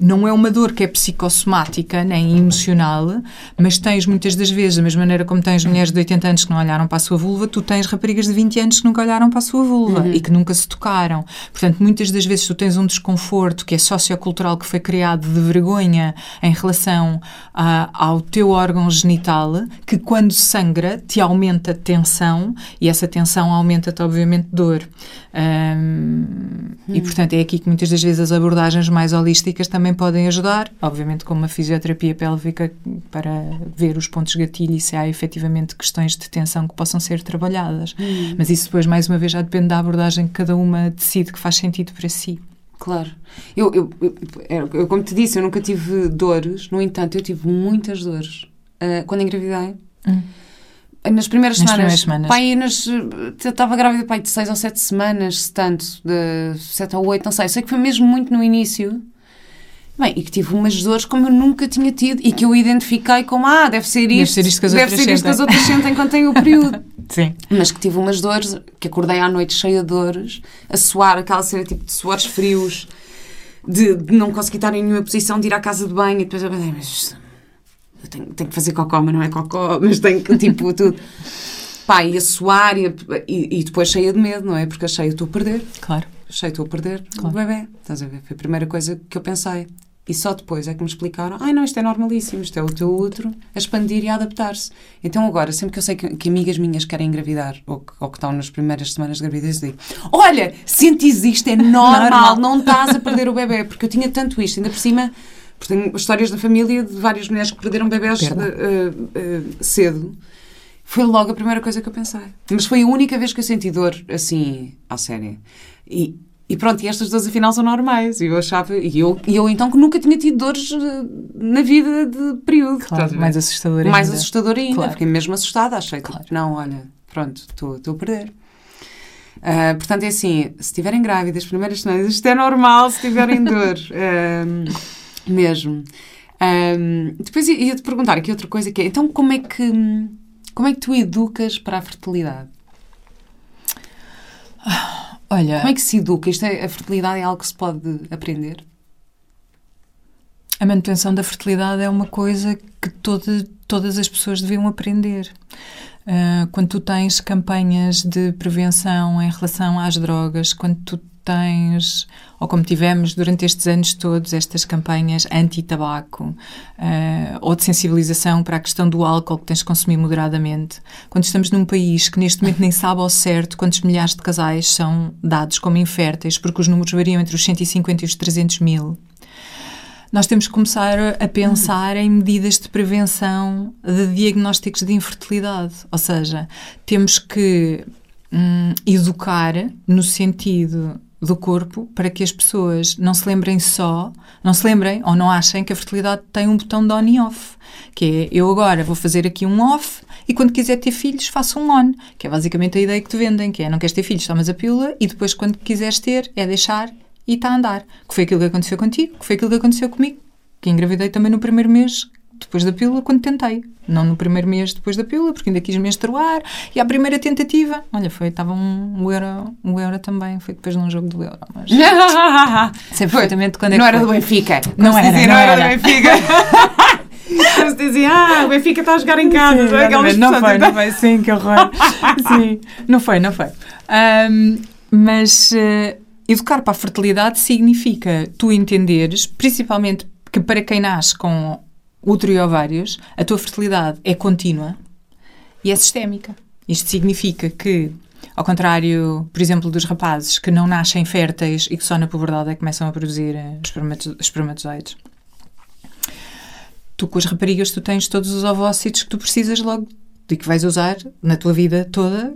não é uma dor que é psicossomática nem emocional, mas tens muitas das vezes, da mesma maneira como tens mulheres de 80 anos que não olharam para a sua vulva, tu tens raparigas de 20 anos que nunca olharam para a sua vulva uhum. e que nunca se tocaram. Portanto, muitas das vezes tu tens um desconforto que é sociocultural, que foi criado de vergonha em relação a, ao teu órgão genital, que quando sangra te aumenta tensão e essa tensão aumenta-te, obviamente, dor. Um, E, portanto, é aqui que muitas das vezes as abordagens mais holísticas também podem ajudar, obviamente com uma fisioterapia pélvica para ver os pontos gatilho e se há efetivamente questões de tensão que possam ser trabalhadas. Hum. Mas isso depois, mais uma vez, já depende da abordagem que cada uma decide que faz sentido para si. Claro. Eu, eu, eu, eu, como te disse, eu nunca tive dores, no entanto, eu tive muitas dores uh, quando engravidei. Hum nas primeiras nas semanas. Primeiras semanas. Pai, nas, eu estava grávida pai, de 6 ou 7 semanas, se tanto, de 7 ou 8, não sei. Sei que foi mesmo muito no início. Bem, e que tive umas dores como eu nunca tinha tido e que eu identifiquei como, ah, deve ser isto. Deve ser isto que as, deve outras, ser isto que as outras sentem quando têm o período. Sim. Mas que tive umas dores, que acordei à noite cheia de dores, a suar, aquela cena tipo de suores frios, de, de não conseguir estar em nenhuma posição, de ir à casa de banho e depois eu pensei, mas eu tenho, tenho que fazer cocó, mas não é cocó, mas tenho que, tipo, tudo. Pá, ia suar e, e, depois cheia de medo, não é? Porque achei, estou a perder. Claro. Achei, estou a perder claro. o bebê. Estás a ver? Foi a primeira coisa que eu pensei. E só depois é que me explicaram: ai, não, isto é normalíssimo, isto é o teu útero a expandir e a adaptar-se. Então, agora, sempre que eu sei que, que amigas minhas querem engravidar ou que, ou que, estão nas primeiras semanas de gravidez, digo: olha, sentes isto, é normal, não estás a perder o bebê. Porque eu tinha tanto isto, ainda por cima porque tenho histórias da família de várias mulheres que perderam bebés uh, uh, cedo. Foi logo a primeira coisa que eu pensei. Mas foi a única vez que eu senti dor assim, à séria. E, e pronto, e estas dores afinal são normais. E eu achava, e eu, e eu então que nunca tinha tido dores na vida de período. Claro, mais assustador ainda. Mais assustador ainda. Claro. Fiquei mesmo assustada. Achei, tipo, claro. tipo, não, olha, pronto, estou a perder. Uh, portanto, é assim, se estiverem grávidas, primeiras semanas, isto é normal se tiverem dor. Uh, Mesmo. Um, depois ia-te perguntar aqui outra coisa que é, então como é que, como é que tu educas para a fertilidade? Olha... Como é que se educa? Isto é, a fertilidade é algo que se pode aprender? A manutenção da fertilidade é uma coisa que toda, todas as pessoas deviam aprender. Uh, quando tu tens campanhas de prevenção em relação às drogas, quando tu tens, ou como tivemos durante estes anos todos, estas campanhas anti-tabaco uh, ou de sensibilização para a questão do álcool que tens de consumir moderadamente, quando estamos num país que neste momento nem sabe ao certo quantos milhares de casais são dados como inférteis, porque os números variam entre os 150 e os 300 mil, nós temos que começar a pensar em medidas de prevenção de diagnósticos de infertilidade. Ou seja, temos que hum, educar no sentido do corpo para que as pessoas não se lembrem só, não se lembrem ou não achem que a fertilidade tem um botão de on e off. Que é, eu agora vou fazer aqui um off e quando quiser ter filhos faço um on. Que é basicamente a ideia que te vendem, que é não queres ter filhos, tomas a pílula e depois quando quiseres ter é deixar e está a andar. Que foi aquilo que aconteceu contigo, que foi aquilo que aconteceu comigo, que engravidei também no primeiro mês depois da pílula quando tentei. Não no primeiro mês depois da pílula, porque ainda quis menstruar. E a primeira tentativa, olha, foi, estava um, um, euro, um euro também, foi depois num jogo do euro. Mas sei perfeitamente quando é Não era do Benfica. Não era, dizia, não não era era. do Benfica. Como se dizia, ah, o Benfica está a jogar em casa. Sim, exatamente. não foi, não foi, sim, que horror. sim, não foi, não foi. Ahm, mas eh, educar para a fertilidade significa tu entenderes, principalmente que para quem nasce com útero e ovários, a tua fertilidade é contínua e é sistémica. Isto significa que, ao contrário, por exemplo, dos rapazes que não nascem férteis e que só na puberdade é que começam a produzir eh, espermato- espermatozoides, tu com as raparigas tu tens todos os ovócitos que tu precisas logo e que vais usar na tua vida toda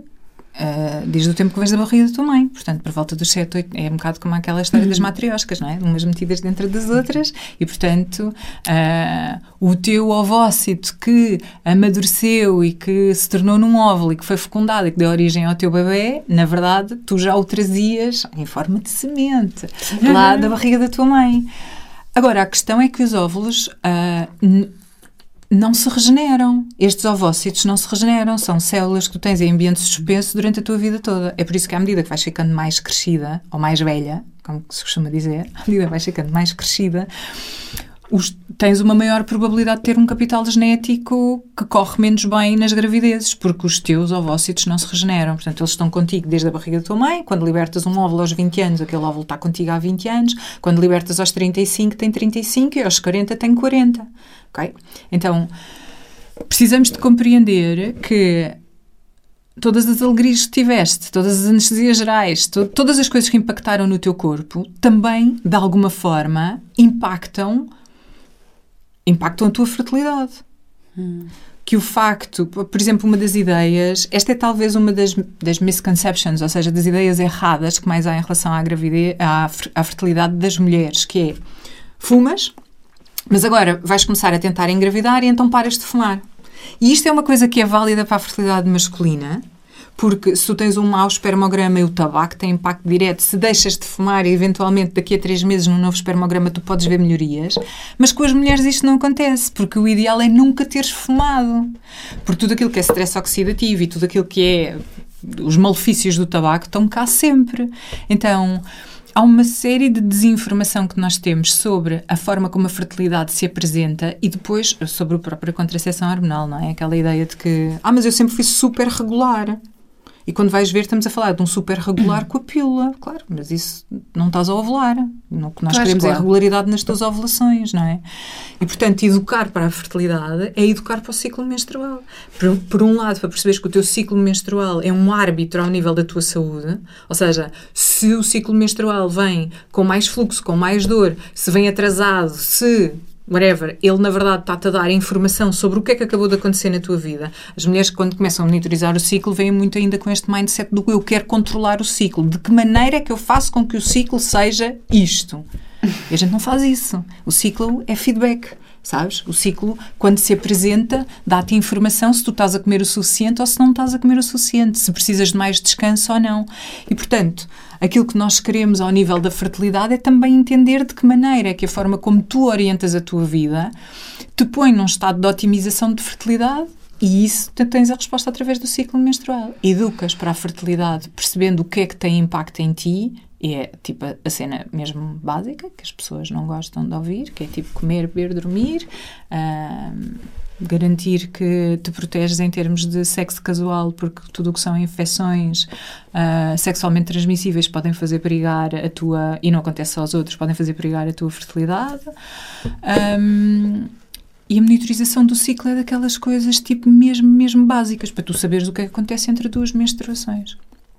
ah, desde o tempo que vens da barriga da tua mãe. Portanto, por volta dos 7, 8, é um bocado como aquela história das matrioscas, não é? Umas metidas dentro das outras e, portanto, ah, o teu ovócito que amadureceu e que se tornou num óvulo e que foi fecundado e que deu origem ao teu bebê, na verdade, tu já o trazias em forma de semente lá da barriga da tua mãe. Agora, a questão é que os óvulos n- não se regeneram. Estes ovócitos não se regeneram. São células que tu tens em ambiente suspenso durante a tua vida toda. É por isso que, à medida que vais ficando mais crescida, ou mais velha, como se costuma dizer, à medida que vais ficando mais crescida, os- tens uma maior probabilidade de ter um capital genético que corre menos bem nas gravidezes, porque os teus ovócitos não se regeneram. Portanto, eles estão contigo desde a barriga da tua mãe. Quando libertas um óvulo aos 20 anos, aquele óvulo está contigo há 20 anos. Quando libertas aos 35, tem 35 e aos 40 tem 40. Ok? Então, precisamos de compreender que todas as alegrias que tiveste, todas as anestesias gerais, to- todas as coisas que impactaram no teu corpo, também, de alguma forma, impactam impactam a tua fertilidade. Que o facto, por exemplo, uma das ideias, esta é talvez uma das, das misconceptions, ou seja, das ideias erradas que mais há em relação à gravidez, à, à fertilidade das mulheres, que é fumas, mas agora vais começar a tentar engravidar e então paras de fumar. E isto é uma coisa que é válida para a fertilidade masculina, porque se tu tens um mau espermograma e o tabaco tem impacto direto, se deixas de fumar e eventualmente daqui a três meses num novo espermograma tu podes ver melhorias, mas com as mulheres isto não acontece, porque o ideal é nunca teres fumado. Porque tudo aquilo que é stress oxidativo e tudo aquilo que é os malefícios do tabaco estão cá sempre. Então, há uma série de desinformação que nós temos sobre a forma como a fertilidade se apresenta e depois sobre a própria contracepção hormonal, não é? Aquela ideia de que, ah, mas eu sempre fui super regular. E quando vais ver, estamos a falar de um super regular com a pílula. Claro, mas isso não estás a ovular. O que nós Pois, queremos é claro. regularidade nas tuas ovulações, não é? E, portanto, educar para a fertilidade é educar para o ciclo menstrual. Por, por um lado, para perceberes que o teu ciclo menstrual é um árbitro ao nível da tua saúde, ou seja, se o ciclo menstrual vem com mais fluxo, com mais dor, se vem atrasado, se whatever, ele na verdade está-te a dar informação sobre o que é que acabou de acontecer na tua vida. As mulheres quando começam a monitorizar o ciclo vêm muito ainda com este mindset do eu quero controlar o ciclo. De que maneira é que eu faço com que o ciclo seja isto? E a gente não faz isso. O ciclo é feedback. Sabes? O ciclo, quando se apresenta, dá-te informação se tu estás a comer o suficiente ou se não estás a comer o suficiente, se precisas de mais descanso ou não. E, portanto, aquilo que nós queremos ao nível da fertilidade é também entender de que maneira é que a forma como tu orientas a tua vida te põe num estado de otimização de fertilidade e isso tens a resposta através do ciclo menstrual. Educas para a fertilidade percebendo o que é que tem impacto em ti e é tipo a- cena mesmo básica que as pessoas não gostam de ouvir, que é tipo comer, beber, dormir, ahm, garantir que te proteges em termos de sexo casual, porque tudo o que são infecções ah, sexualmente transmissíveis podem fazer perigar a tua, e não acontece só aos outros, podem fazer perigar a tua fertilidade. Ahm, e a monitorização do ciclo é daquelas coisas tipo mesmo, mesmo básicas, para tu saberes o que é que acontece entre duas menstruações.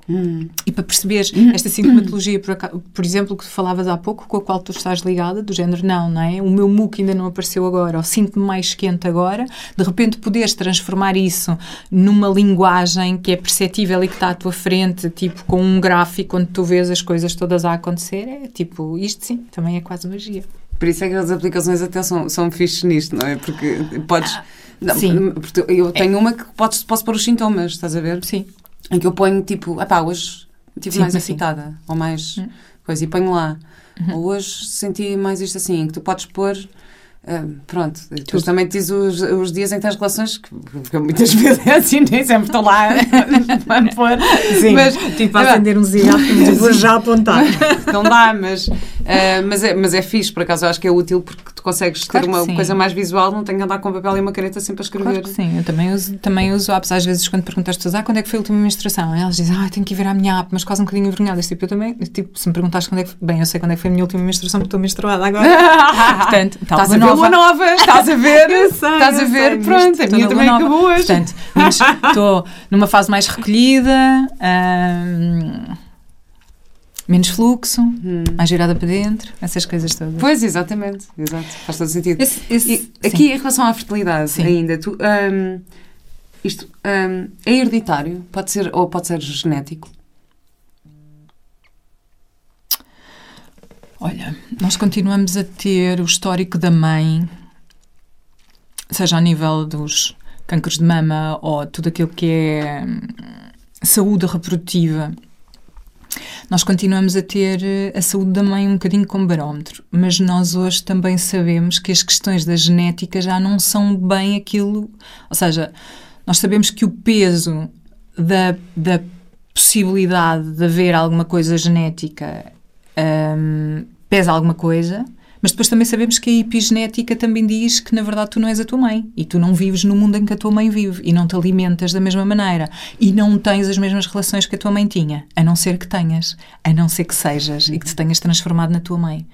Hum. E para perceberes esta sintomatologia, por, por exemplo, que tu falavas há pouco, com a qual tu estás ligada, do género, não, não é? O meu muco ainda não apareceu agora, ou sinto-me mais quente agora, de repente poderes transformar isso numa linguagem que é perceptível e que está à tua frente, tipo com um gráfico onde tu vês as coisas todas a acontecer, é tipo, isto sim, também é quase magia. Por isso é que as aplicações até são, são fixes nisto, não é? Porque podes. Não, Sim. porque eu tenho uma que podes, posso pôr os sintomas, estás a ver? Sim. Em que eu ponho tipo, ah pá, hoje estive mais mas sim. excitada, ou mais Hum. coisa, e ponho lá. Uhum. Ou hoje senti mais isto assim, que tu podes pôr Uh, pronto, depois também tens os, os dias em que tens relações que, que muitas vezes é assim, nem sempre estou lá a pôr. Sim, mas, tipo a acender um cigarro, vou já apontar. Não dá, mas, uh, mas, é, mas é fixe, por acaso eu acho que é útil porque tu consegues claro ter uma coisa mais visual, não tenho que andar com papel e uma caneta sempre a escrever. Claro sim, eu também uso, também uso apps às vezes quando perguntas pessoas, ah, quando é que foi a última menstruação? Elas dizem, ah, tenho que ir ver a minha app, mas quase um bocadinho envergonhadas. Tipo, eu também, tipo, se me perguntares quando é que, bem, eu sei quando é que foi a minha última menstruação porque estou menstruada agora. Portanto, estás a ver uma nova, estás a ver, estás a ver, pronto, a minha também nova. acabou hoje. Portanto, estou numa fase mais recolhida, hum, menos fluxo, hum. mais girada para dentro, essas coisas todas. Pois, exatamente, exato, faz todo sentido. Esse, esse, aqui, em relação à fertilidade, sim. ainda, tu, um, isto um, é hereditário, pode ser, ou pode ser genético? Olha, nós continuamos a ter o histórico da mãe, seja a nível dos cânceres de mama ou tudo aquilo que é hum, saúde reprodutiva. Nós continuamos a ter eh, a saúde da mãe um bocadinho como barómetro, mas nós hoje também sabemos que as questões da genética já não são bem aquilo. Ou seja, nós sabemos que o peso da, da possibilidade de haver alguma coisa genética um, pesa alguma coisa, mas depois também sabemos que a epigenética também diz que na verdade tu não és a tua mãe e tu não vives no mundo em que a tua mãe vive e não te alimentas da mesma maneira e não tens as mesmas relações que a tua mãe tinha, a não ser que tenhas, a não ser que sejas e que te tenhas transformado na tua mãe.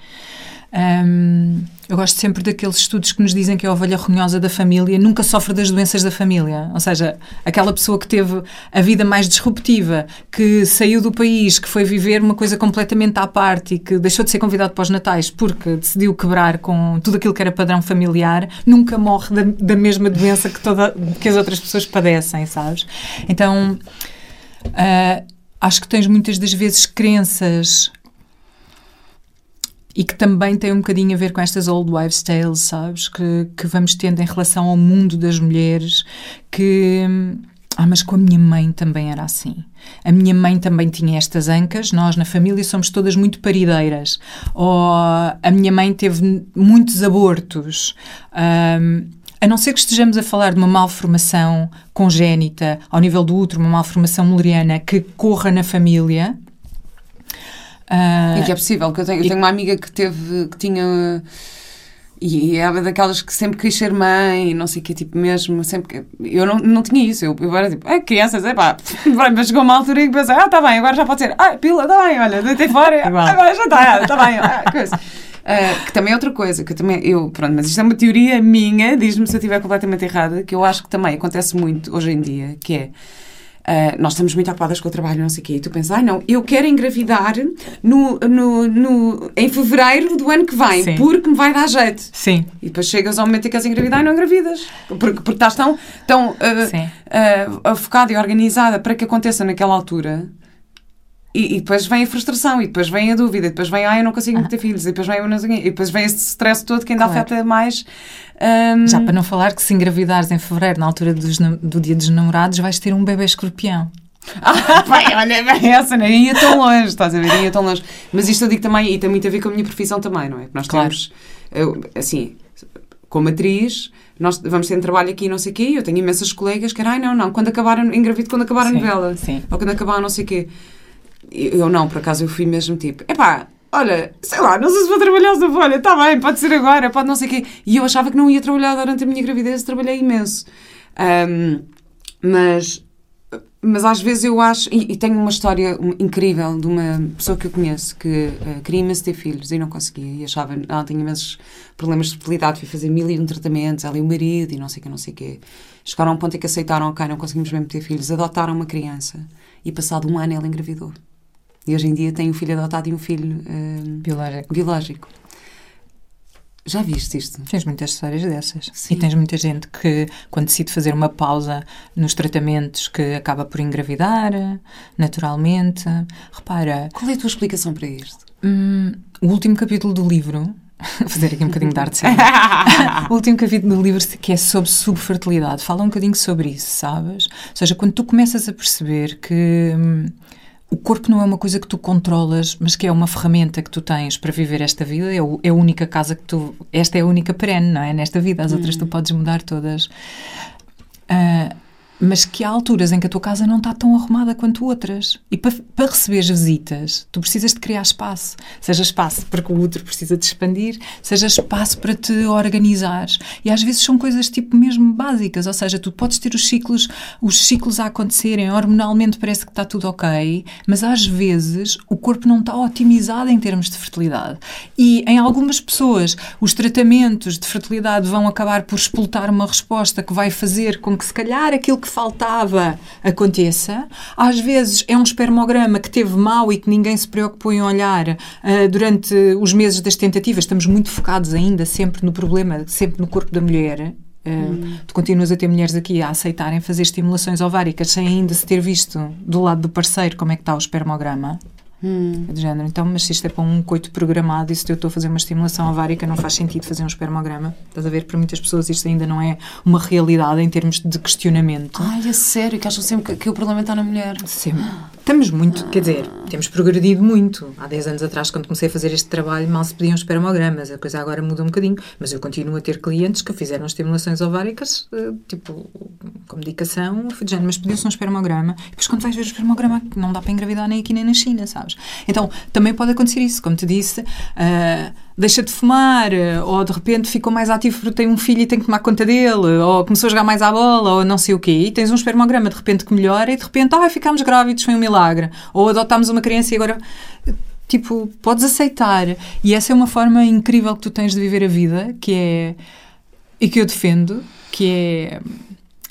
Um, eu gosto sempre daqueles estudos que nos dizem que a ovelha ronhosa da família nunca sofre das doenças da família. Ou seja, aquela pessoa que teve a vida mais disruptiva, que saiu do país, que foi viver uma coisa completamente à parte e que deixou de ser convidado para os natais porque decidiu quebrar com tudo aquilo que era padrão familiar, nunca morre da, da mesma doença que, toda, que as outras pessoas padecem, sabes? Então, uh, acho que tens muitas das vezes crenças e que também tem um bocadinho a ver com estas old wives' tales, sabes? Que, que vamos tendo em relação ao mundo das mulheres, que. Ah, mas com a minha mãe também era assim. A minha mãe também tinha estas ancas. Nós, na família, somos todas muito parideiras. Ou a minha mãe teve muitos abortos. Um, a não ser que estejamos a falar de uma malformação congénita, ao nível do útero, uma malformação muleriana que corra na família, Uh, e que é possível, que eu tenho, eu tenho uma amiga que teve, que tinha. E era daquelas que sempre quis ser mãe, não sei o que, tipo, mesmo, sempre Eu não, não tinha isso, eu, eu era tipo, ah, crianças, é pá, mas chegou uma altura em que pensei, ah, tá bem, agora já pode ser, ah, pila, tá bem, olha, deitei fora, agora já está, tá bem, ah, coisa. Uh, que também é outra coisa, que eu também, eu, pronto, mas isto é uma teoria minha, diz-me se eu estiver completamente errada, que eu acho que também acontece muito hoje em dia, que é Uh, nós estamos muito ocupadas com o trabalho, não sei o quê, e tu pensas, ah, não, eu quero engravidar no, no, no, em fevereiro do ano que vem, Sim. porque me vai dar jeito. Sim. E depois chegas ao momento em que queres engravidar e não engravidas. Porque, porque estás tão, tão uh, uh, focada e organizada para que aconteça naquela altura. E, e, depois vem a frustração, e depois vem a dúvida, e depois vem, ah, eu não consigo ah. ter filhos, e depois vem, e depois vem esse stress todo que ainda claro. afeta mais um... Já para não falar que se engravidares em fevereiro, na altura dos, do dia dos namorados, vais ter um bebê escorpião. Ah, pai, olha, bem, essa não ia tão longe, estás a ver? Ia tão longe. Mas isto eu digo também, e tem muito a ver com a minha profissão também, não é? Nós claro. temos, eu, assim, como atriz, nós vamos ter trabalho aqui não sei o quê, eu tenho imensas colegas que eram, ai não, não, quando acabar, engravido quando acabar a novela. Sim. Ou quando acabar não sei o quê. Eu não, por acaso eu fui mesmo tipo, epá, olha, sei lá, não sei se vou trabalhar essa folha, está bem, pode ser agora, pode não sei o quê. E eu achava que não ia trabalhar durante a minha gravidez, trabalhei imenso. Um, mas, mas às vezes eu acho, e, e, tenho uma história incrível de uma pessoa que eu conheço que uh, queria imenso ter filhos e não conseguia, e achava, ela tinha imensos problemas de fertilidade, fui fazer mil e um tratamentos, ela e o marido, e não sei o que, não sei o quê. Chegaram a um ponto em que aceitaram, ok, não conseguimos mesmo ter filhos, adotaram uma criança, e passado um ano ela engravidou. E hoje em dia tem um filho adotado e um filho uh, biológico. biológico. Já viste isto? Tens muitas histórias dessas. Sim. E tens muita gente que, quando decide fazer uma pausa nos tratamentos, que acaba por engravidar naturalmente. Repara. Qual é a tua explicação para isto? Hum, o último capítulo do livro. Vou fazer aqui um bocadinho de arte o último capítulo do livro que é sobre subfertilidade fala um bocadinho sobre isso, sabes? Ou seja, quando tu começas a perceber que hum, o corpo não é uma coisa que tu controlas, mas que é uma ferramenta que tu tens para viver esta vida. É, o, é a única casa que tu. Esta é a única perene, não é? Nesta vida. As outras tu hum. podes mudar todas. Uh, mas que há alturas em que a tua casa não está tão arrumada quanto outras. E para, para receber visitas, tu precisas de criar espaço. Seja espaço porque o outro precisa de expandir, seja espaço para te organizares. E às vezes são coisas tipo mesmo básicas, ou seja, tu podes ter os ciclos, os ciclos a acontecerem, hormonalmente parece que está tudo ok, mas às vezes o corpo não está otimizado em termos de fertilidade. E em algumas pessoas, os tratamentos de fertilidade vão acabar por explotar uma resposta que vai fazer com que se calhar aquilo que que faltava aconteça. Às vezes é um espermograma que teve mal e que ninguém se preocupou em olhar uh, durante os meses das tentativas. Estamos muito focados ainda sempre no problema, sempre no corpo da mulher. Uh, hum. Tu continuas a ter mulheres aqui a aceitarem fazer estimulações ováricas sem ainda se ter visto do lado do parceiro como é que está o espermograma. Hum. De género. Então, mas se isto é para um coito programado e se eu estou a fazer uma estimulação ovárica, não faz sentido fazer um espermograma. Estás a ver? Para muitas pessoas isto ainda não é uma realidade em termos de questionamento. Ai, é sério, que acham sempre que, que o problema está na mulher. Sempre. Estamos muito, quer dizer, temos progredido muito. Há 10 anos atrás, quando comecei a fazer este trabalho, mal se pediam espermogramas. A coisa agora muda um bocadinho. Mas eu continuo a ter clientes que fizeram estimulações ováricas, eh, tipo, com medicação, mas pediu-se um espermograma. E depois, quando vais ver o espermograma, não dá para engravidar nem aqui nem na China, sabes? Então, também pode acontecer isso. Como te disse, uh, deixa de fumar, ou de repente ficou mais ativo porque tem um filho e tem que tomar conta dele, ou começou a jogar mais à bola, ou não sei o quê. E tens um espermograma de repente que melhora e de repente, ah, ficámos grávidos, foi um milagre. Ou adotámos uma criança e agora tipo, podes aceitar. E essa é uma forma incrível que tu tens de viver a vida, que é e que eu defendo, que é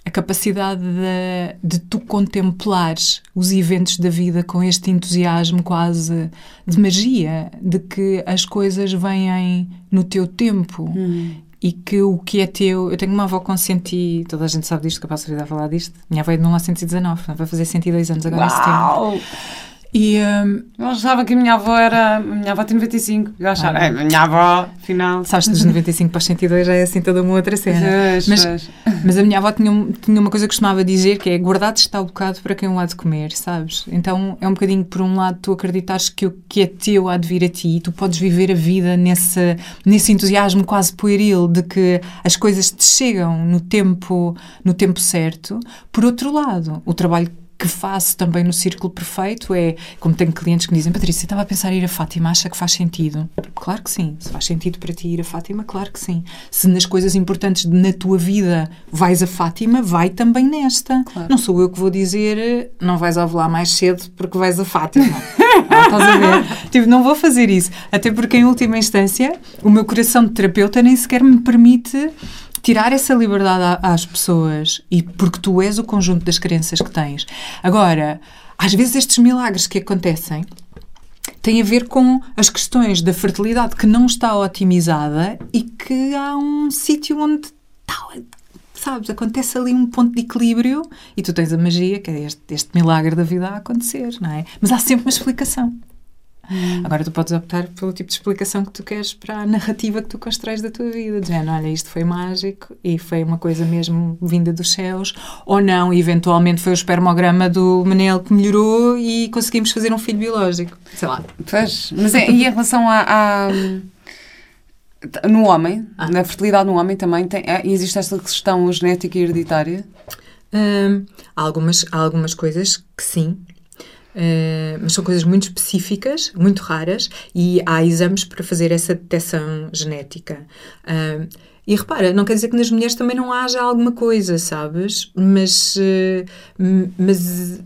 a capacidade de, de tu contemplares os eventos da vida com este entusiasmo quase de magia, de que as coisas vêm no teu tempo. Hum. E que o que é teu. Eu tenho uma avó com 100 e. Toda a gente sabe disto, que eu posso vir a falar disto. Minha avó é de 1919, vai fazer 102 anos agora Uau! em setembro. E um, eu achava que a minha avó era. A minha avó tem 95. Eu achava, ah, é, a minha avó, afinal. Sabes, dos 95 para os 102 já é assim toda uma outra cena. Pois, mas, pois. mas a minha avó tinha, tinha uma coisa que costumava dizer que é guardado está o bocado para quem o há de comer, sabes? Então é um bocadinho, por um lado, tu acreditares que o que é teu há de vir a ti, tu podes viver a vida nesse, nesse entusiasmo quase pueril de que as coisas te chegam no tempo, no tempo certo. Por outro lado, o trabalho que faço também no Círculo Perfeito é, como tenho clientes que me dizem, Patrícia, estava a pensar em ir a Fátima, acha que faz sentido? Claro que sim. Se faz sentido para ti ir a Fátima, claro que sim. Se nas coisas importantes na tua vida vais a Fátima, vai também nesta. Claro. Não sou eu que vou dizer, não vais ovular mais cedo porque vais a Fátima. ah, estás a ver? tipo, não vou fazer isso. Até porque, em última instância, o meu coração de terapeuta nem sequer me permite tirar essa liberdade às pessoas e porque tu és o conjunto das crenças que tens. Agora, às vezes estes milagres que acontecem têm a ver com as questões da fertilidade que não está otimizada e que há um sítio onde está, sabes, acontece ali um ponto de equilíbrio e tu tens a magia, que é este, este milagre da vida a acontecer, não é? Mas há sempre uma explicação. Hum. Agora tu podes optar pelo tipo de explicação que tu queres para a narrativa que tu constróis da tua vida, dizendo, olha, isto foi mágico e foi uma coisa mesmo vinda dos céus, ou não, eventualmente foi o espermograma do Manel que melhorou e conseguimos fazer um filho biológico. Sei lá. Pois, mas é, e em relação a, a no homem, ah. na fertilidade no homem também tem, é, existe esta questão genética e hereditária? Hum, há, algumas, há algumas coisas que sim, Uh, mas são coisas muito específicas, muito raras, e há exames para fazer essa detecção genética. Uh, e repara, não quer dizer que nas mulheres também não haja alguma coisa, sabes? Mas, uh, mas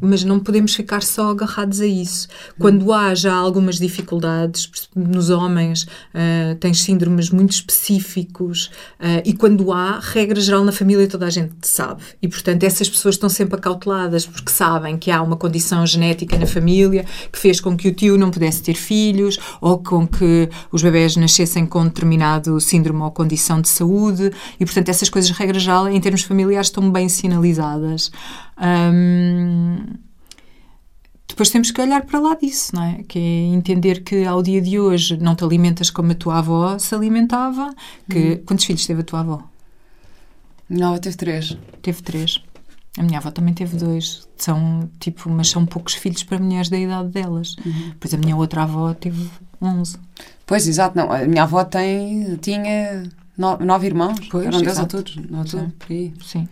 mas não podemos ficar só agarrados a isso. Quando há já algumas dificuldades, nos homens, uh, síndromes muito específicos, uh, e quando há, regra geral na família toda a gente sabe. E, portanto, essas pessoas estão sempre acauteladas porque sabem que há uma condição genética na família que fez com que o tio não pudesse ter filhos ou com que os bebés nascessem com determinado síndrome ou condição de saúde. E, portanto, essas coisas, regra geral, em termos familiares, estão bem sinalizadas. Depois temos que olhar para lá disso, não é? Que é entender que ao dia de hoje não te alimentas como a tua avó se alimentava. Que, hum. Quantos filhos teve a tua avó? Não, teve três. Teve três. A minha avó também teve dois. São, tipo, mas são poucos filhos para mulheres da idade delas. Uhum. Pois a minha outra avó teve 11. Pois, exato. Não, a minha avó tem, tinha nove, nove irmãos. Pois, Eram dez todos. Não, tudo. Sim.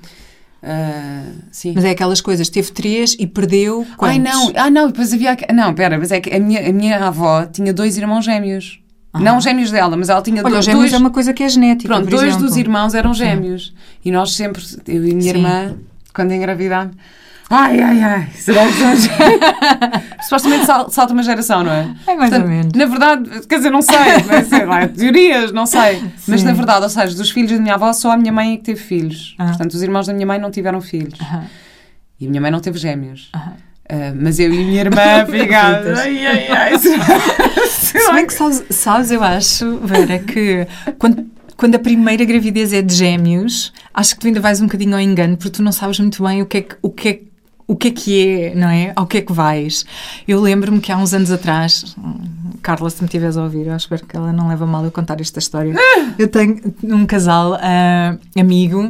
Uh, sim. Mas é aquelas coisas, teve três e perdeu quantos? Ai não, ah, não, depois havia. Não, pera, mas é que a minha, a minha avó tinha dois irmãos gêmeos. Ah. Não gêmeos dela, mas ela tinha Olha, dois. gêmeos é uma coisa que é genética. Pronto, dois exemplo. dos irmãos eram gêmeos. Sim. E nós sempre, eu e a minha sim. irmã, quando engravidámos, Ai, ai, ai. Será que são Supostamente salta uma geração, não é? É mais Portanto, ou menos. Na verdade, quer dizer, não sei, não sei lá, teorias, não sei. Sim. Mas na verdade, ou seja, dos filhos da minha avó, só a minha mãe é que teve filhos. Uh -huh. Portanto, os irmãos da minha mãe não tiveram filhos. Uh -huh. E a minha mãe não teve gêmeos. Uh -huh. Uh, mas eu e a minha irmã, obrigada. ai, ai, ai. Se bem que sabes, sabes, eu acho, Vera, que quando quando a primeira gravidez é de gêmeos, acho que tu ainda vais um bocadinho ao engano, porque tu não sabes muito bem o que é que, o que, é, o que é que é, não é? Ao que é que vais? Eu lembro-me que há uns anos atrás, Carla, se me estiveres a ouvir, eu espero que ela não leva mal eu contar esta história. Ah! Eu tenho um casal uh, amigo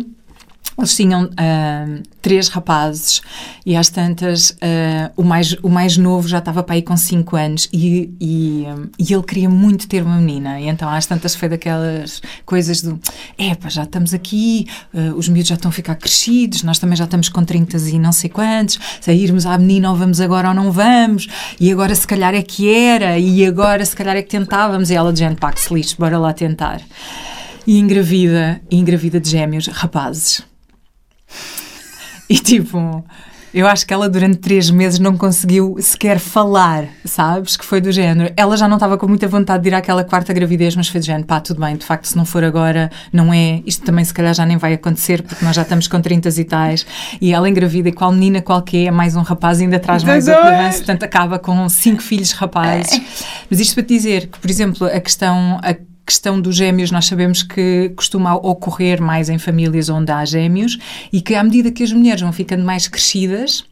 eles tinham uh, três rapazes e às tantas uh, o, mais, o mais novo já estava para aí com cinco anos e, e, um, e, ele queria muito ter uma menina. E então às tantas foi daquelas coisas do epá, já estamos aqui, uh, os miúdos já estão a ficar crescidos, nós também já estamos com 30 e não sei quantos, se irmos à menina ou vamos agora ou não vamos, e agora se calhar é que era, e agora se calhar é que tentávamos. E ela de gente, pá, que se lixe, bora lá tentar. E engravida, engravida de gêmeos, rapazes. E tipo, eu acho que ela durante três meses não conseguiu sequer falar, sabes? Que foi do género. Ela já não estava com muita vontade de ir àquela quarta gravidez, mas foi do género, pá, tudo bem, de facto, se não for agora, não é. Isto também se calhar já nem vai acontecer, porque nós já estamos com 30 e tais. E ela engravida, e qual menina qualquer, é mais um rapaz, ainda traz mais outro avanço, portanto acaba com cinco filhos rapazes. Mas isto para te dizer que, por exemplo, a questão. A questão dos gêmeos nós sabemos que costuma ocorrer mais em famílias onde há gêmeos e que à medida que as mulheres vão ficando mais crescidas,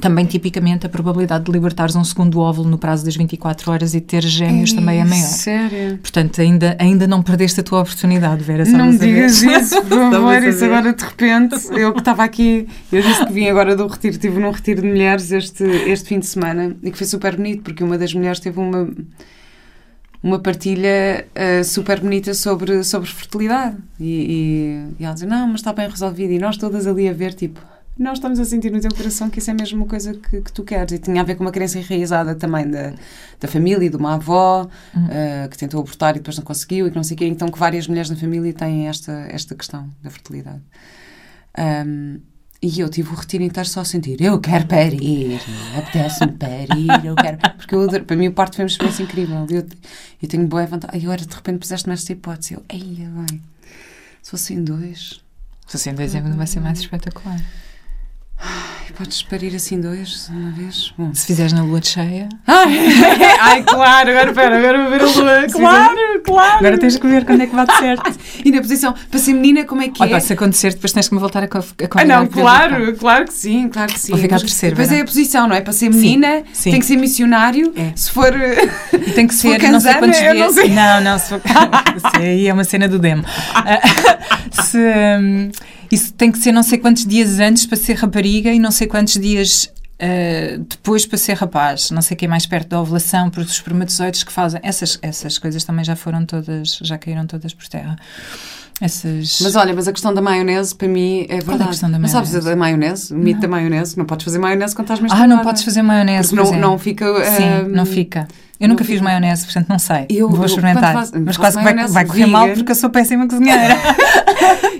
também, tipicamente, a probabilidade de libertares um segundo óvulo no prazo das 24 horas e ter gêmeos Ei, também é maior. Sério? Portanto, ainda, ainda não perdeste a tua oportunidade, Vera. Não digas isso, por favor. isso agora, de repente, eu que estava aqui, eu disse que vim agora do retiro, estive num retiro de mulheres este, este fim de semana e que foi super bonito, porque uma das mulheres teve uma uma partilha uh, super bonita sobre, sobre fertilidade. E, e, e ela diz: Não, mas está bem resolvido. E nós todas ali a ver, tipo, nós estamos a sentir no teu coração que isso é mesmo uma coisa que, que tu queres. E tinha a ver com uma crença enraizada também da, da família, de uma avó uhum. uh, que tentou abortar e depois não conseguiu e que não sei o quê. Então, que várias mulheres na família têm esta, esta questão da fertilidade. Um, e eu tive o retiro inteiro só a sentir, eu quero parir, apetece-me parir, eu quero. Porque eu, para mim o parto foi uma experiência incrível. Eu, eu tenho boa vontade. E agora de repente puseste-me esta hipótese. Eu, eia, bem, se fossem dois. Se fossem dois, é vai ser mais espetacular. Ai, podes parir assim dois, uma vez? Bom. Se fizeres na lua cheia. Ai, ai claro, agora espera, agora vou ver a lua. Claro, claro. Agora tens que ver quando é que bate certo. e na posição, para ser menina, como é que é? se acontecer, depois tens que me voltar a, a Ah, não, claro, claro que sim, claro que sim. Vou ficar a terceira. Depois é a posição, não é? Para ser menina, sim, sim. tem que ser missionário. É. Se for. E tem que ser, for não sei quantos dias. Não, sei. não, não, se for. Isso aí é uma cena do demo. se. Um, isso tem que ser não sei quantos dias antes para ser rapariga e não sei quantos dias Uh, depois para ser rapaz, não sei quem é mais perto da ovulação, porque os espermatozoides que fazem essas, essas coisas também já foram todas, já caíram todas por terra. Essas... Mas olha, mas a questão da maionese para mim é verdade. Qual é a questão da maionese? Não sabes da maionese? O mito da maionese? Não podes fazer maionese quando estás menstruada. Ah, não podes fazer maionese. Não, não fica. Sim, um... não fica. Eu nunca fiz maionese, portanto não sei. Eu, Vou experimentar. Faço, mas quase que vai, vai correr mal porque eu sou péssima cozinheira.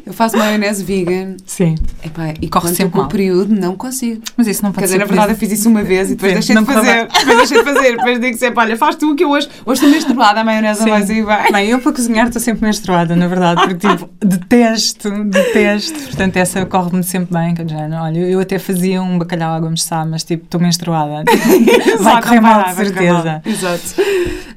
eu faço maionese vegan. Sim. Epá, e corre sempre com o período não consigo. Mas isso não pode Quer dizer, na verdade eu fiz isso uma vez e depois deixei de fazer. Depois deixei de fazer. Depois digo sempre, olha, faz tu que eu hoje, hoje estou menstruada, a maionese não vai sair bem. Bem, eu para cozinhar estou sempre menstruada, na verdade, porque tipo, detesto, detesto. Portanto, essa corre-me sempre bem. Já, olha, eu até fazia um bacalhau à gomes mas tipo, estou menstruada. vai correr mal, de certeza. Exato.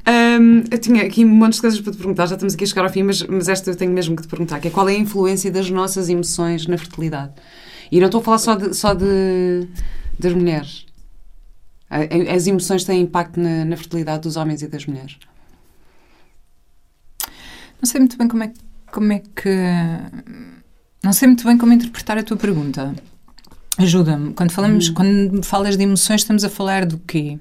Um, eu tinha aqui um monte de coisas para te perguntar, já estamos aqui a chegar ao fim, mas, mas esta eu tenho mesmo que te perguntar, que é qual é a influência das nossas emoções na fertilidade? E não estou a falar só, de, só de, das mulheres. As emoções têm impacto na, na fertilidade dos homens e das mulheres? Não sei muito bem como é, como é que... Não sei muito bem como interpretar a tua pergunta. Ajuda-me. Quando, falamos, hum. quando falas de emoções, estamos a falar do quê?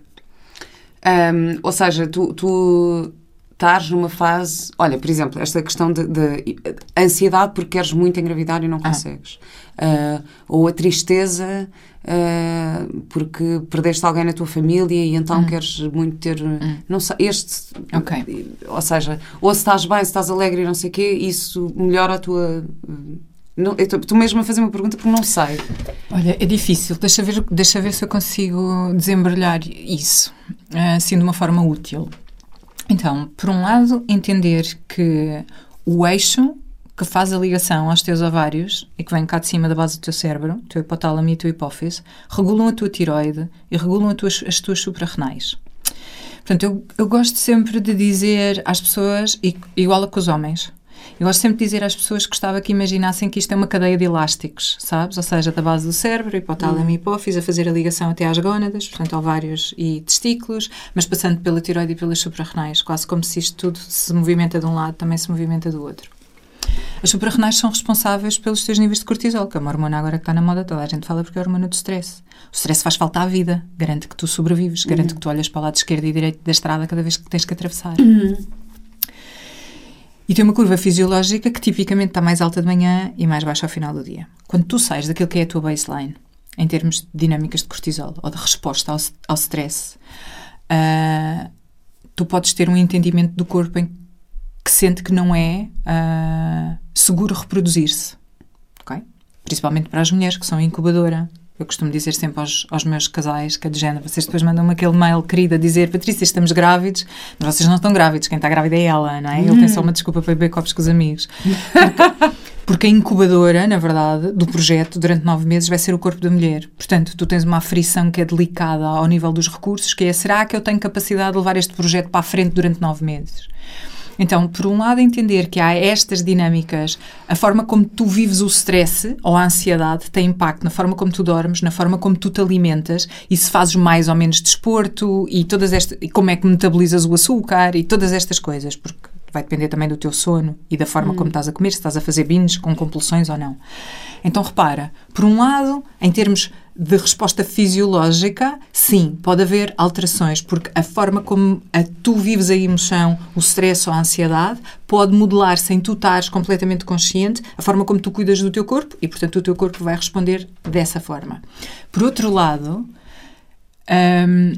Um, ou seja, tu, tu estás numa fase. Olha, por exemplo, esta questão de, de ansiedade porque queres muito engravidar e não ah. consegues. Ah. Uh, ou a tristeza uh, porque perdeste alguém na tua família e então hum. queres muito ter. Hum. Não sei, este. Ok. Ou seja, ou se estás bem, se estás alegre e não sei o quê, isso melhora a tua. Não, tu mesmo a fazer uma pergunta porque não sei. Olha, é difícil. Deixa ver, deixa ver se eu consigo desembrulhar isso, assim de uma forma útil. Então, por um lado, entender que o eixo que faz a ligação aos teus ovários e que vem cá de cima da base do teu cérebro, teu hipotálamo e teu hipófise, regulam a tua tiroide e regulam tuas, as tuas suprarrenais. Portanto, eu, eu gosto sempre de dizer às pessoas, igual a com os homens, eu gosto sempre de dizer às pessoas que gostava que imaginassem que isto é uma cadeia de elásticos, sabes? Ou seja, da base do cérebro, hipotálamo uhum. e hipófise, a fazer a ligação até às gónadas, portanto, ovários e testículos, mas passando pela tiroide e pelas suprarrenais, quase como se isto tudo se movimenta de um lado, também se movimenta do outro. As suprarrenais são responsáveis pelos teus níveis de cortisol, que é uma hormona agora que está na moda, toda a gente fala porque é a hormona do stress. O stress faz falta à vida, garante que tu sobrevives, garante uhum. que tu olhas para o lado esquerdo e direito da estrada cada vez que tens que atravessar. Uhum. E tem uma curva fisiológica que tipicamente está mais alta de manhã e mais baixa ao final do dia. Quando tu sais daquilo que é a tua baseline, em termos de dinâmicas de cortisol ou de resposta ao, ao stress, uh, tu podes ter um entendimento do corpo em que sente que não é uh, seguro reproduzir-se. Okay? Principalmente para as mulheres que são incubadora. Eu costumo dizer sempre aos, aos meus casais que é de género, vocês depois mandam-me aquele mail querido a dizer Patrícia, estamos grávidos, mas vocês não estão grávidos, quem está grávida é ela, não é? Ele tem só uma desculpa para beber copos com os amigos. Porque, porque a incubadora, na verdade, do projeto, durante nove meses, vai ser o corpo da mulher. Portanto, tu tens uma aflição que é delicada ao nível dos recursos, que é, será que eu tenho capacidade de levar este projeto para a frente durante nove meses? Então, por um lado, entender que há estas dinâmicas, a forma como tu vives o stress ou a ansiedade tem impacto na forma como tu dormes, na forma como tu te alimentas e se fazes mais ou menos desporto e todas estas, e como é que metabolizas o açúcar e todas estas coisas, porque vai depender também do teu sono e da forma hum. como estás a comer, se estás a fazer binges com compulsões ou não. Então repara, por um lado, em termos de resposta fisiológica, sim, pode haver alterações, porque a forma como a, tu vives a emoção, o stress ou a ansiedade, pode modelar sem tu estares completamente consciente a forma como tu cuidas do teu corpo e, portanto, o teu corpo vai responder dessa forma. Por outro lado, hum,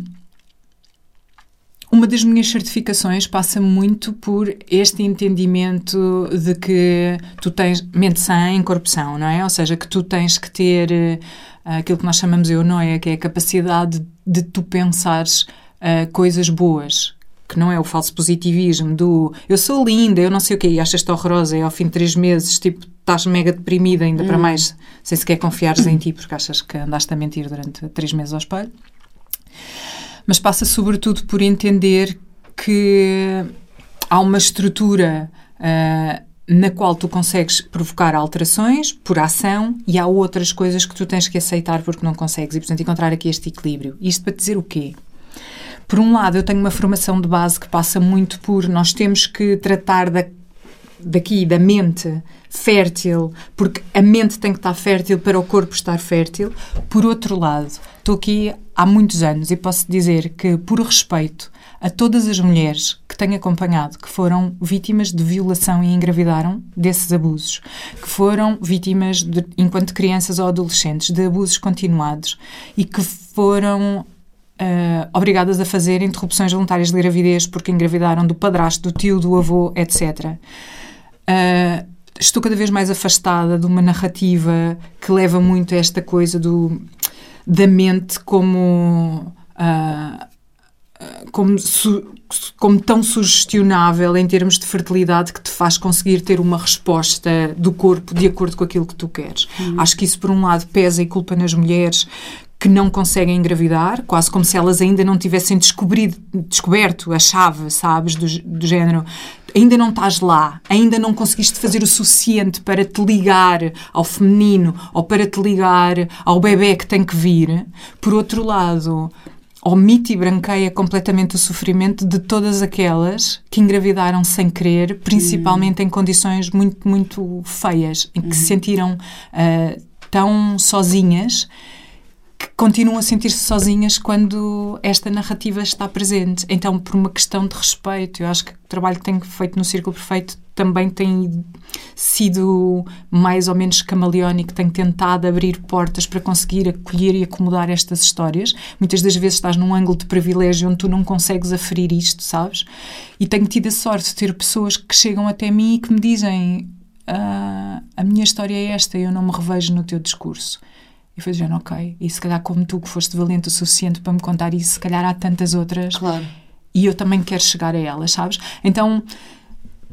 uma das minhas certificações passa muito por este entendimento de que tu tens mente sã em corpo são, não é? Ou seja, que tu tens que ter uh, aquilo que nós chamamos de eunoia, que é a capacidade de tu pensares uh, coisas boas, que não é o falso positivismo do eu sou linda, eu não sei o quê, e achas-te horrorosa e ao fim de três meses, tipo, estás mega deprimida, ainda hum. para mais, sem sequer confiares em ti, porque achas que andaste a mentir durante três meses ao espelho mas passa sobretudo por entender que há uma estrutura uh, na qual tu consegues provocar alterações por ação e há outras coisas que tu tens que aceitar porque não consegues e, portanto, encontrar aqui este equilíbrio. Isto para dizer o quê? Por um lado, eu tenho uma formação de base que passa muito por nós temos que tratar da, daqui da mente fértil, porque a mente tem que estar fértil para o corpo estar fértil. Por outro lado, estou aqui há muitos anos e posso dizer que, por respeito a todas as mulheres que tenho acompanhado que foram vítimas de violação e engravidaram desses abusos, que foram vítimas, de, enquanto crianças ou adolescentes, de abusos continuados e que foram Uh, obrigadas a fazer interrupções voluntárias de gravidez porque engravidaram do padrasto, do tio, do avô, etc. Uh, estou cada vez mais afastada de uma narrativa que leva muito a esta coisa do, da mente como. Uh, como, su, como tão sugestionável em termos de fertilidade que te faz conseguir ter uma resposta do corpo de acordo com aquilo que tu queres. Uhum. Acho que isso, por um lado, pesa e culpa nas mulheres que não conseguem engravidar, quase como se elas ainda não tivessem descoberto a chave, sabes, do, do género. Ainda não estás lá, ainda não conseguiste fazer o suficiente para te ligar ao feminino ou para te ligar ao bebê que tem que vir. Por outro lado, omite e branqueia completamente o sofrimento de todas aquelas que engravidaram sem querer, principalmente uhum. em condições muito, muito feias, em que se uhum. sentiram uh, tão sozinhas que continuam a sentir-se sozinhas quando esta narrativa está presente. Então, por uma questão de respeito, eu acho que o trabalho que tenho feito no Círculo Perfeito também tem sido mais ou menos camaleónico, tenho tentado abrir portas para conseguir acolher e acomodar estas histórias. Muitas das vezes estás num ângulo de privilégio onde tu não consegues aferir isto, sabes? E tenho tido a sorte de ter pessoas que chegam até mim e que me dizem ah, a minha história é esta eu não me revejo no teu discurso. E foi dizendo, ok, e se calhar como tu que foste valente o suficiente para me contar isso, se calhar há tantas outras. Claro. E eu também quero chegar a elas, sabes? Então,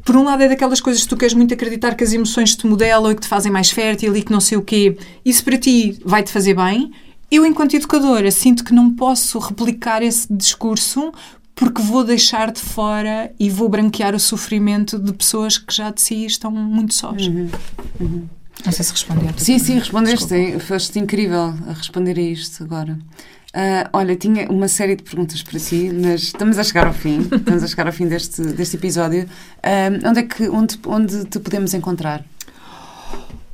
por um lado é daquelas coisas que tu queres muito acreditar que as emoções te modelam e que te fazem mais fértil e que não sei o quê. Isso para ti vai-te fazer bem. Eu, enquanto educadora, sinto que não posso replicar esse discurso porque vou deixar de fora e vou branquear o sofrimento de pessoas que já de si estão muito sós. Uhum. Uhum. Não sei se respondi a Sim, sim, respondeste. Foste incrível a responder a isto agora. Uh, olha, tinha uma série de perguntas para ti, mas estamos a chegar ao fim. estamos a chegar ao fim deste, deste episódio. Uh, onde é que onde, onde te podemos encontrar?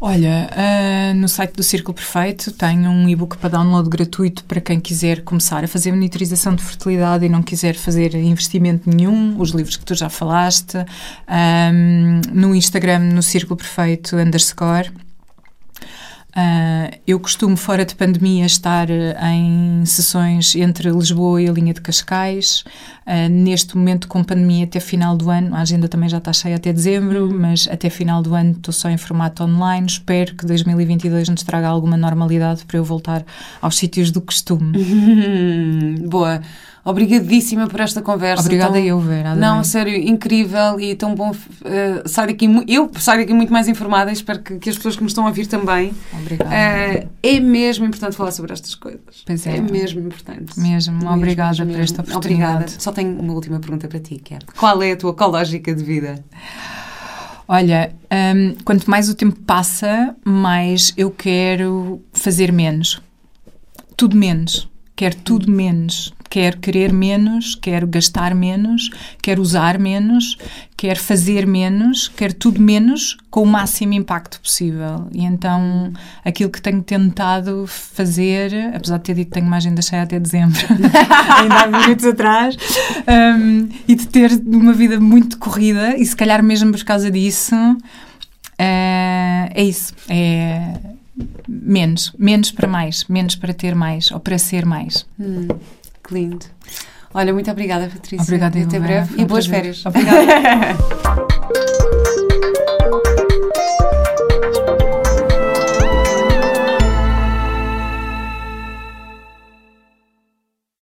Olha, uh, no site do Círculo Perfeito tenho um e-book para download gratuito para quem quiser começar a fazer monitorização de fertilidade e não quiser fazer investimento nenhum, os livros que tu já falaste. Um, no Instagram, no Círculo Perfeito underscore. Uh, eu costumo, fora de pandemia, estar em sessões entre Lisboa e a linha de Cascais. Uh, neste momento, com pandemia, até final do ano, a agenda também já está cheia até dezembro, uhum. mas até final do ano estou só em formato online. Espero que 2022 nos traga alguma normalidade para eu voltar aos sítios do costume. Boa. Obrigadíssima por esta conversa. Obrigada tão... eu, Vera. Não, sério, incrível e tão bom. Uh, sair daqui, eu saio daqui muito mais informada e espero que, que, as pessoas que me estão a ouvir também. Obrigada. Uh, é mesmo importante falar sobre estas coisas. Pois é. É mesmo importante. Mesmo. mesmo obrigada mesmo, por esta oportunidade. Obrigada. Só tenho uma última pergunta para ti, que é, qual é a tua ecológica de vida? Olha, um, quanto mais o tempo passa, mais eu quero fazer menos. Tudo menos. Quero tudo menos quer querer menos, quer gastar menos, quer usar menos, quer fazer menos, quer tudo menos com o máximo impacto possível. E então aquilo que tenho tentado fazer, apesar de ter dito que tenho uma agenda cheia até dezembro, ainda há minutos atrás, um, e de ter uma vida muito corrida, e se calhar mesmo por causa disso, é, é isso. É menos, menos para mais, menos para ter mais ou para ser mais. Hum. Que lindo. Olha, muito obrigada, Patrícia. Obrigada, Até breve e boas férias. Obrigada.